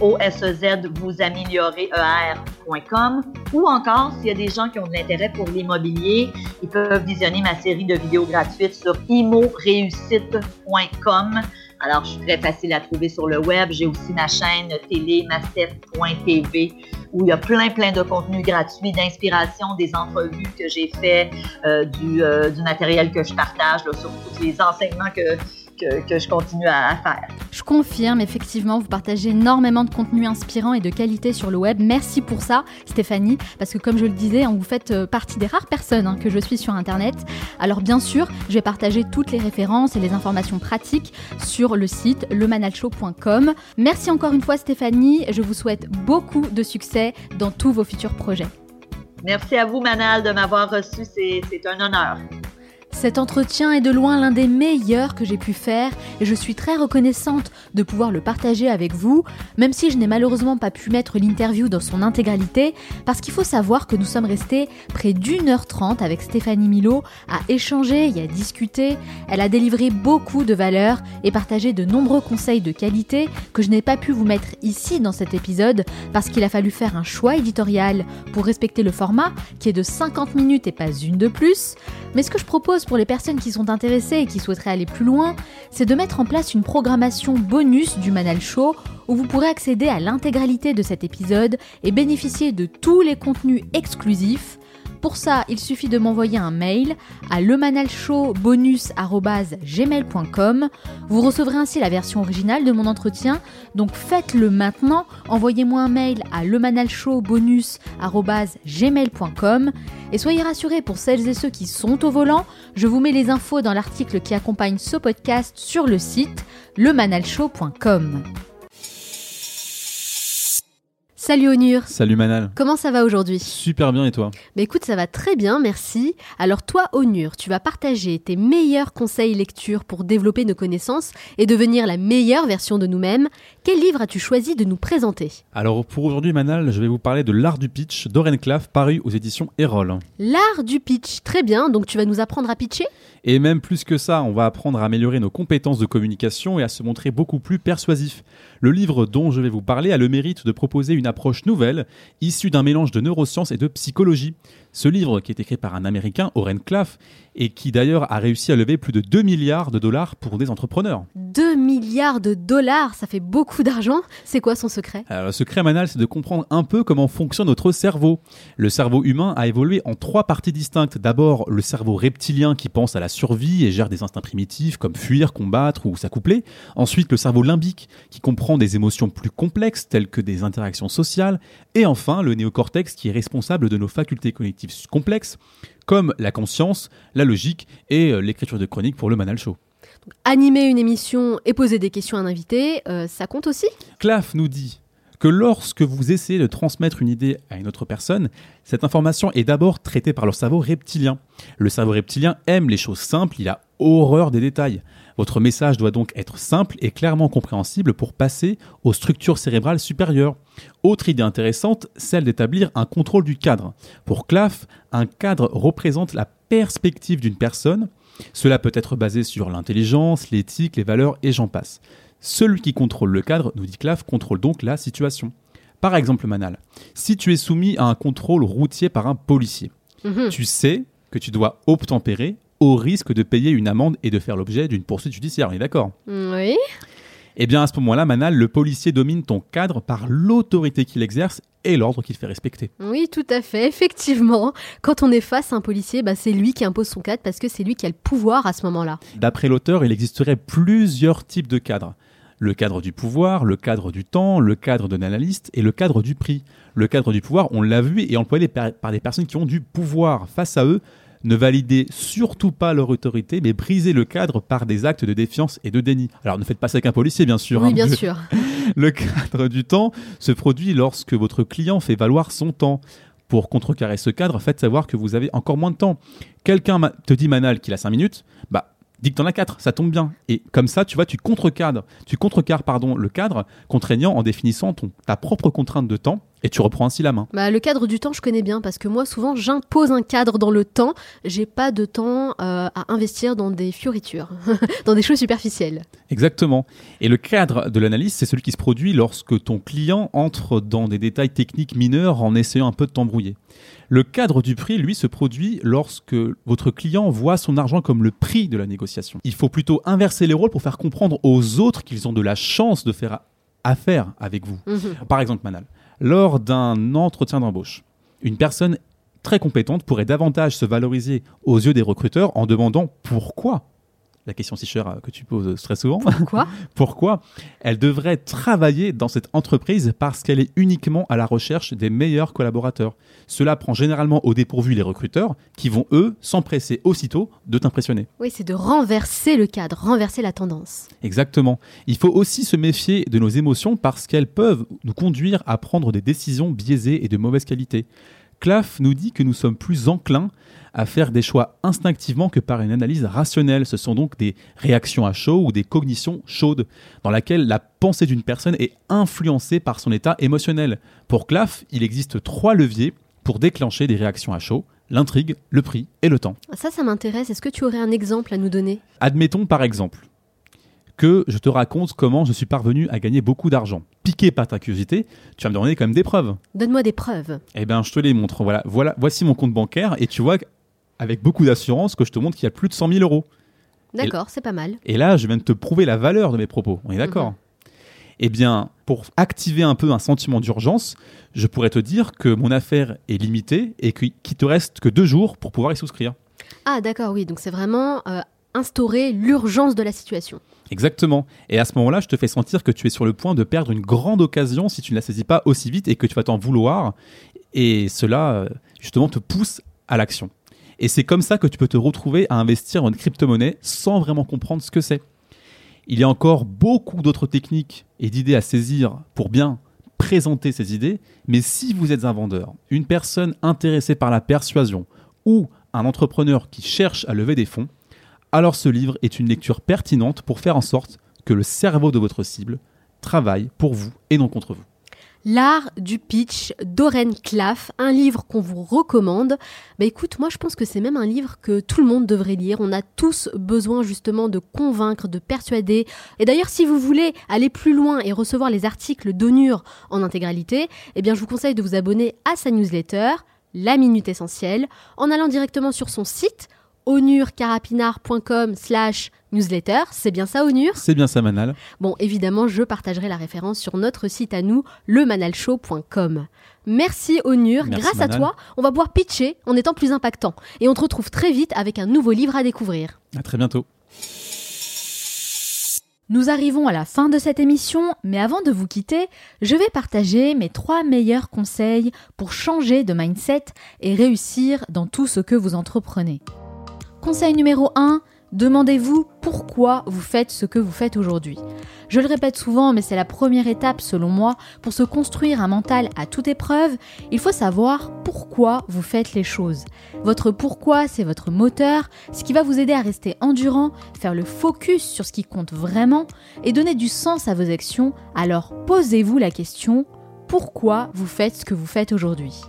o s z vous améliorer, mindset.com ou encore, s'il y a des gens qui ont de l'intérêt pour l'immobilier, ils peuvent visionner ma série de vidéos gratuites sur imoreussite.com. Alors, je suis très facile à trouver sur le web. J'ai aussi ma chaîne télé, massef.tv, où il y a plein, plein de contenus gratuits, d'inspiration, des entrevues que j'ai fait, euh, du, euh, du, matériel que je partage, là, sur tous les enseignements que, que, je continue à, faire. Je confirme, effectivement, vous partagez énormément de contenu inspirant et de qualité sur le web. Merci pour ça, Stéphanie, parce que comme je le disais, vous faites euh, partie des rares personnes hein, que je suis sur Internet. Alors bien sûr, je vais partager toutes les références et les informations pratiques sur le site lemanalshow.com. Merci encore une fois, Stéphanie. Je vous souhaite beaucoup de succès dans tous vos futurs projets. Merci à vous, Manal, de m'avoir reçu. C'est un honneur. Cet entretien est de loin l'un des meilleurs que j'ai pu faire et je suis très reconnaissante de pouvoir le partager avec vous, même si je n'ai malheureusement pas pu mettre l'interview dans son intégralité, parce qu'il faut savoir que nous sommes restés près d'une heure trente avec Stéphanie Milo à échanger et à discuter. Elle a délivré beaucoup de valeurs et partagé de nombreux conseils de qualité que je n'ai pas pu vous mettre ici dans cet épisode parce qu'il a fallu faire un choix éditorial pour respecter le format qui est de 50 minutes et pas une de plus. Mais ce que je propose pour les personnes qui sont intéressées et qui souhaiteraient aller plus loin, c'est de mettre en place une programmation bonus du Manal Show où vous pourrez accéder à l'intégralité de cet épisode et bénéficier de tous les contenus exclusifs pour ça, il suffit de m'envoyer un mail à lemanalshowbonus.gmail.com. Vous recevrez ainsi la version originale de mon entretien, donc faites-le maintenant. Envoyez-moi un mail à lemanalshowbonus.gmail.com et soyez rassurés pour celles et ceux qui sont au volant, je vous mets les infos dans l'article qui accompagne ce podcast sur le site lemanalshow.com. Salut Onur. Salut Manal. Comment ça va aujourd'hui Super bien et toi Bah écoute, ça va très bien, merci. Alors toi Onur, tu vas partager tes meilleurs conseils lecture pour développer nos connaissances et devenir la meilleure version de nous-mêmes. Quel livre as-tu choisi de nous présenter Alors pour aujourd'hui Manal, je vais vous parler de L'art du pitch d'Oren Claff paru aux éditions Erol. L'art du pitch, très bien. Donc tu vas nous apprendre à pitcher? Et même plus que ça, on va apprendre à améliorer nos compétences de communication et à se montrer beaucoup plus persuasif. Le livre dont je vais vous parler a le mérite de proposer une approche nouvelle, issue d'un mélange de neurosciences et de psychologie. Ce livre, qui est écrit par un Américain, Oren Claff, et qui d'ailleurs a réussi à lever plus de 2 milliards de dollars pour des entrepreneurs. 2 milliards de dollars, ça fait beaucoup d'argent. C'est quoi son secret? Le secret, Manal, c'est de comprendre un peu comment fonctionne notre cerveau. Le cerveau humain a évolué en trois parties distinctes. D'abord, le cerveau reptilien qui pense à la survie et gère des instincts primitifs comme fuir, combattre ou s'accoupler. Ensuite, le cerveau limbique qui comprend des émotions plus complexes telles que des interactions sociales. Et enfin, le néocortex qui est responsable de nos facultés cognitives complexes, comme la conscience, la logique et euh, l'écriture de chroniques pour le Manal Show. animer une émission et poser des questions à un invité, euh, ça compte aussi? Claf nous dit que lorsque vous essayez de transmettre une idée à une autre personne, cette information est d'abord traitée par le cerveau reptilien. Le cerveau reptilien aime les choses simples, il a horreur des détails. Votre message doit donc être simple et clairement compréhensible pour passer aux structures cérébrales supérieures. Autre idée intéressante, celle d'établir un contrôle du cadre. Pour Claf, un cadre représente la perspective d'une personne. Cela peut être basé sur l'intelligence, l'éthique, les valeurs et j'en passe. Celui qui contrôle le cadre, nous dit Claf, contrôle donc la situation. Par exemple, Manal, si tu es soumis à un contrôle routier par un policier, mhm. tu sais que tu dois obtempérer au risque de payer une amende et de faire l'objet d'une poursuite judiciaire. On est d'accord Oui. Eh bien, à ce moment-là, Manal, le policier domine ton cadre par l'autorité qu'il exerce et l'ordre qu'il fait respecter. Oui, tout à fait. Effectivement, quand on est face à un policier, bah, c'est lui qui impose son cadre parce que c'est lui qui a le pouvoir à ce moment-là. D'après l'auteur, il existerait plusieurs types de cadres. Le cadre du pouvoir, le cadre du temps, le cadre de l'analyste et le cadre du prix. Le cadre du pouvoir, on l'a vu, est employé par des personnes qui ont du pouvoir. Face à eux, ne validez surtout pas leur autorité, mais brisez le cadre par des actes de défiance et de déni. Alors ne faites pas ça avec un policier, bien sûr. Oui, hein, bien sûr. le cadre du temps se produit lorsque votre client fait valoir son temps. Pour contrecarrer ce cadre, faites savoir que vous avez encore moins de temps. Quelqu'un te dit Manal qu'il a 5 minutes, bah dis que t'en as 4, ça tombe bien. Et comme ça, tu vois, tu tu contrecarres pardon, le cadre contraignant en définissant ton, ta propre contrainte de temps Et tu reprends ainsi la main. Bah, le cadre du temps, je connais bien parce que moi, souvent, j'impose un cadre dans le temps. J'ai pas de temps euh, à investir dans des fioritures, dans des choses superficielles. Exactement. Et le cadre de l'analyse, c'est celui qui se produit lorsque ton client entre dans des détails techniques mineurs en essayant un peu de t'embrouiller. Le cadre du prix, lui, se produit lorsque votre client voit son argent comme le prix de la négociation. Il faut plutôt inverser les rôles pour faire comprendre aux autres qu'ils ont de la chance de faire affaire avec vous. Mhm. Par exemple, Manal, lors d'un entretien d'embauche, une personne très compétente pourrait davantage se valoriser aux yeux des recruteurs en demandant pourquoi la question si chère euh, que tu poses très souvent. Pourquoi? Pourquoi? Elle devrait travailler dans cette entreprise parce qu'elle est uniquement à la recherche des meilleurs collaborateurs. Cela prend généralement au dépourvu les recruteurs qui vont, eux, s'empresser aussitôt de t'impressionner. Oui, c'est de renverser le cadre, renverser la tendance. Exactement. Il faut aussi se méfier de nos émotions parce qu'elles peuvent nous conduire à prendre des décisions biaisées et de mauvaise qualité. Claff nous dit que nous sommes plus enclins à faire des choix instinctivement que par une analyse rationnelle. Ce sont donc des réactions à chaud ou des cognitions chaudes, dans laquelle la pensée d'une personne est influencée par son état émotionnel. Pour Claff, il existe trois leviers pour déclencher des réactions à chaud l'intrigue, le prix et le temps. Ça, ça m'intéresse. Est-ce que tu aurais un exemple à nous donner? Admettons par exemple que je te raconte comment je suis parvenu à gagner beaucoup d'argent. Piqué par ta curiosité, tu vas me donner quand même des preuves. Donne-moi des preuves. Eh bien, je te les montre. Voilà, voilà, voici mon compte bancaire et tu vois avec beaucoup d'assurance que je te montre qu'il y a plus de 100 000 euros. D'accord, c'est pas mal. Et là, je viens de te prouver la valeur de mes propos. On est d'accord Mhm. Eh bien, pour activer un peu un sentiment d'urgence, je pourrais te dire que mon affaire est limitée et qu'il qu'il te reste que deux jours pour pouvoir y souscrire. Ah, d'accord, oui. Donc c'est vraiment euh, instaurer l'urgence de la situation. Exactement. Et à ce moment-là, je te fais sentir que tu es sur le point de perdre une grande occasion si tu ne la saisis pas aussi vite et que tu vas t'en vouloir. Et cela, euh, justement, te pousse à l'action. Et c'est comme ça que tu peux te retrouver à investir en crypto-monnaie sans vraiment comprendre ce que c'est. Il y a encore beaucoup d'autres techniques et d'idées à saisir pour bien présenter ces idées, mais si vous êtes un vendeur, une personne intéressée par la persuasion ou un entrepreneur qui cherche à lever des fonds, alors ce livre est une lecture pertinente pour faire en sorte que le cerveau de votre cible travaille pour vous et non contre vous. L'art du pitch d'Oren Claff, un livre qu'on vous recommande. Bah écoute, moi je pense que c'est même un livre que tout le monde devrait lire. On a tous besoin justement de convaincre, de persuader. Et d'ailleurs, si vous voulez aller plus loin et recevoir les articles d'Onur en intégralité, eh bien je vous conseille de vous abonner à sa newsletter, La Minute Essentielle, en allant directement sur son site onurcarapinar.com slash newsletter. C'est bien ça, Onur? C'est bien ça, Manal. Bon, évidemment, je partagerai la référence sur notre site à nous, lemanalshow.com. Merci Onur, Merci, grâce à toi, on va pouvoir pitcher en étant plus impactant. Et on te retrouve très vite avec un nouveau livre à découvrir. À très bientôt. Nous arrivons à la fin de cette émission, mais avant de vous quitter, je vais partager mes trois meilleurs conseils pour changer de mindset et réussir dans tout ce que vous entreprenez. Conseil numéro 1, demandez-vous pourquoi vous faites ce que vous faites aujourd'hui. Je le répète souvent, mais c'est la première étape selon moi pour se construire un mental à toute épreuve. Il faut savoir pourquoi vous faites les choses. Votre pourquoi, c'est votre moteur, ce qui va vous aider à rester endurant, faire le focus sur ce qui compte vraiment et donner du sens à vos actions. Alors posez-vous la question pourquoi vous faites ce que vous faites aujourd'hui?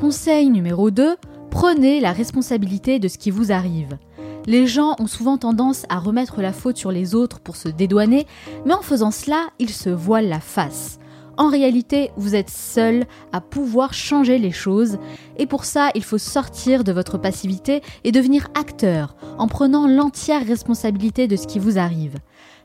Conseil numéro 2, prenez la responsabilité de ce qui vous arrive. Les gens ont souvent tendance à remettre la faute sur les autres pour se dédouaner, mais en faisant cela, ils se voilent la face. En réalité, vous êtes seul à pouvoir changer les choses, et pour ça, il faut sortir de votre passivité et devenir acteur, en prenant l'entière responsabilité de ce qui vous arrive.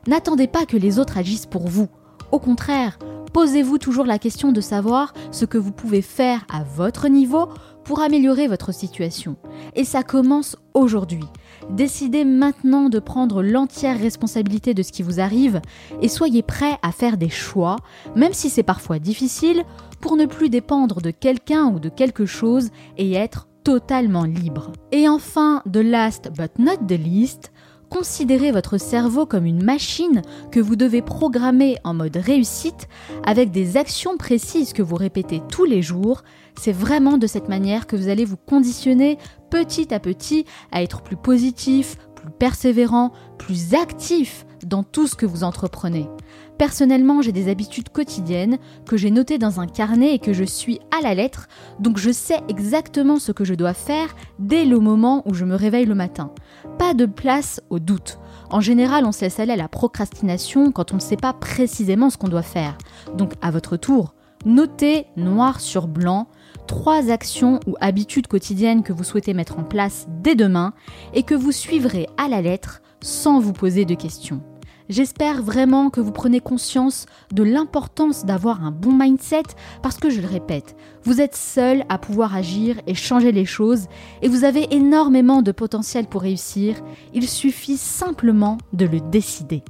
N'attendez pas que les autres agissent pour vous. Au contraire, posez-vous toujours la question de savoir ce que vous pouvez faire à votre niveau pour améliorer votre situation. Et ça commence aujourd'hui. Décidez maintenant de prendre l'entière responsabilité de ce qui vous arrive et soyez prêt à faire des choix, même si c'est parfois difficile, pour ne plus dépendre de quelqu'un ou de quelque chose et être totalement libre. Et enfin, the last but not the least, considérez votre cerveau comme une machine que vous devez programmer en mode réussite avec des actions précises que vous répétez tous les jours. C'est vraiment de cette manière que vous allez vous conditionner petit à petit à être plus positif, plus persévérant, plus actif dans tout ce que vous entreprenez. Personnellement, j'ai des habitudes quotidiennes que j'ai notées dans un carnet et que je suis à la lettre, donc je sais exactement ce que je dois faire dès le moment où je me réveille le matin. Pas de place au doute. En général, on se laisse aller à la procrastination quand on ne sait pas précisément ce qu'on doit faire. Donc à votre tour, notez noir sur blanc trois actions ou habitudes quotidiennes que vous souhaitez mettre en place dès demain et que vous suivrez à la lettre sans vous poser de questions. J'espère vraiment que vous prenez conscience de l'importance d'avoir un bon mindset parce que je le répète, vous êtes seul à pouvoir agir et changer les choses et vous avez énormément de potentiel pour réussir, il suffit simplement de le décider.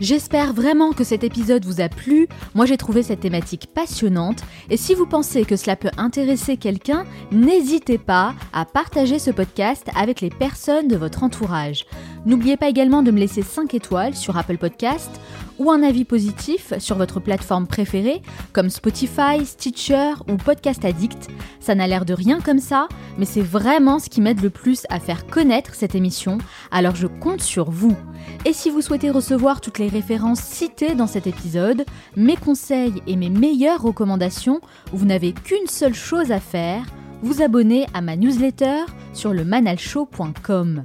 J'espère vraiment que cet épisode vous a plu. Moi, j'ai trouvé cette thématique passionnante. Et si vous pensez que cela peut intéresser quelqu'un, n'hésitez pas à partager ce podcast avec les personnes de votre entourage. N'oubliez pas également de me laisser 5 étoiles sur Apple Podcast ou un avis positif sur votre plateforme préférée comme Spotify, Stitcher ou Podcast Addict. Ça n'a l'air de rien comme ça, mais c'est vraiment ce qui m'aide le plus à faire connaître cette émission, alors je compte sur vous. Et si vous souhaitez recevoir toutes les références citées dans cet épisode, mes conseils et mes meilleures recommandations, vous n'avez qu'une seule chose à faire, vous abonner à ma newsletter sur le manalshow.com.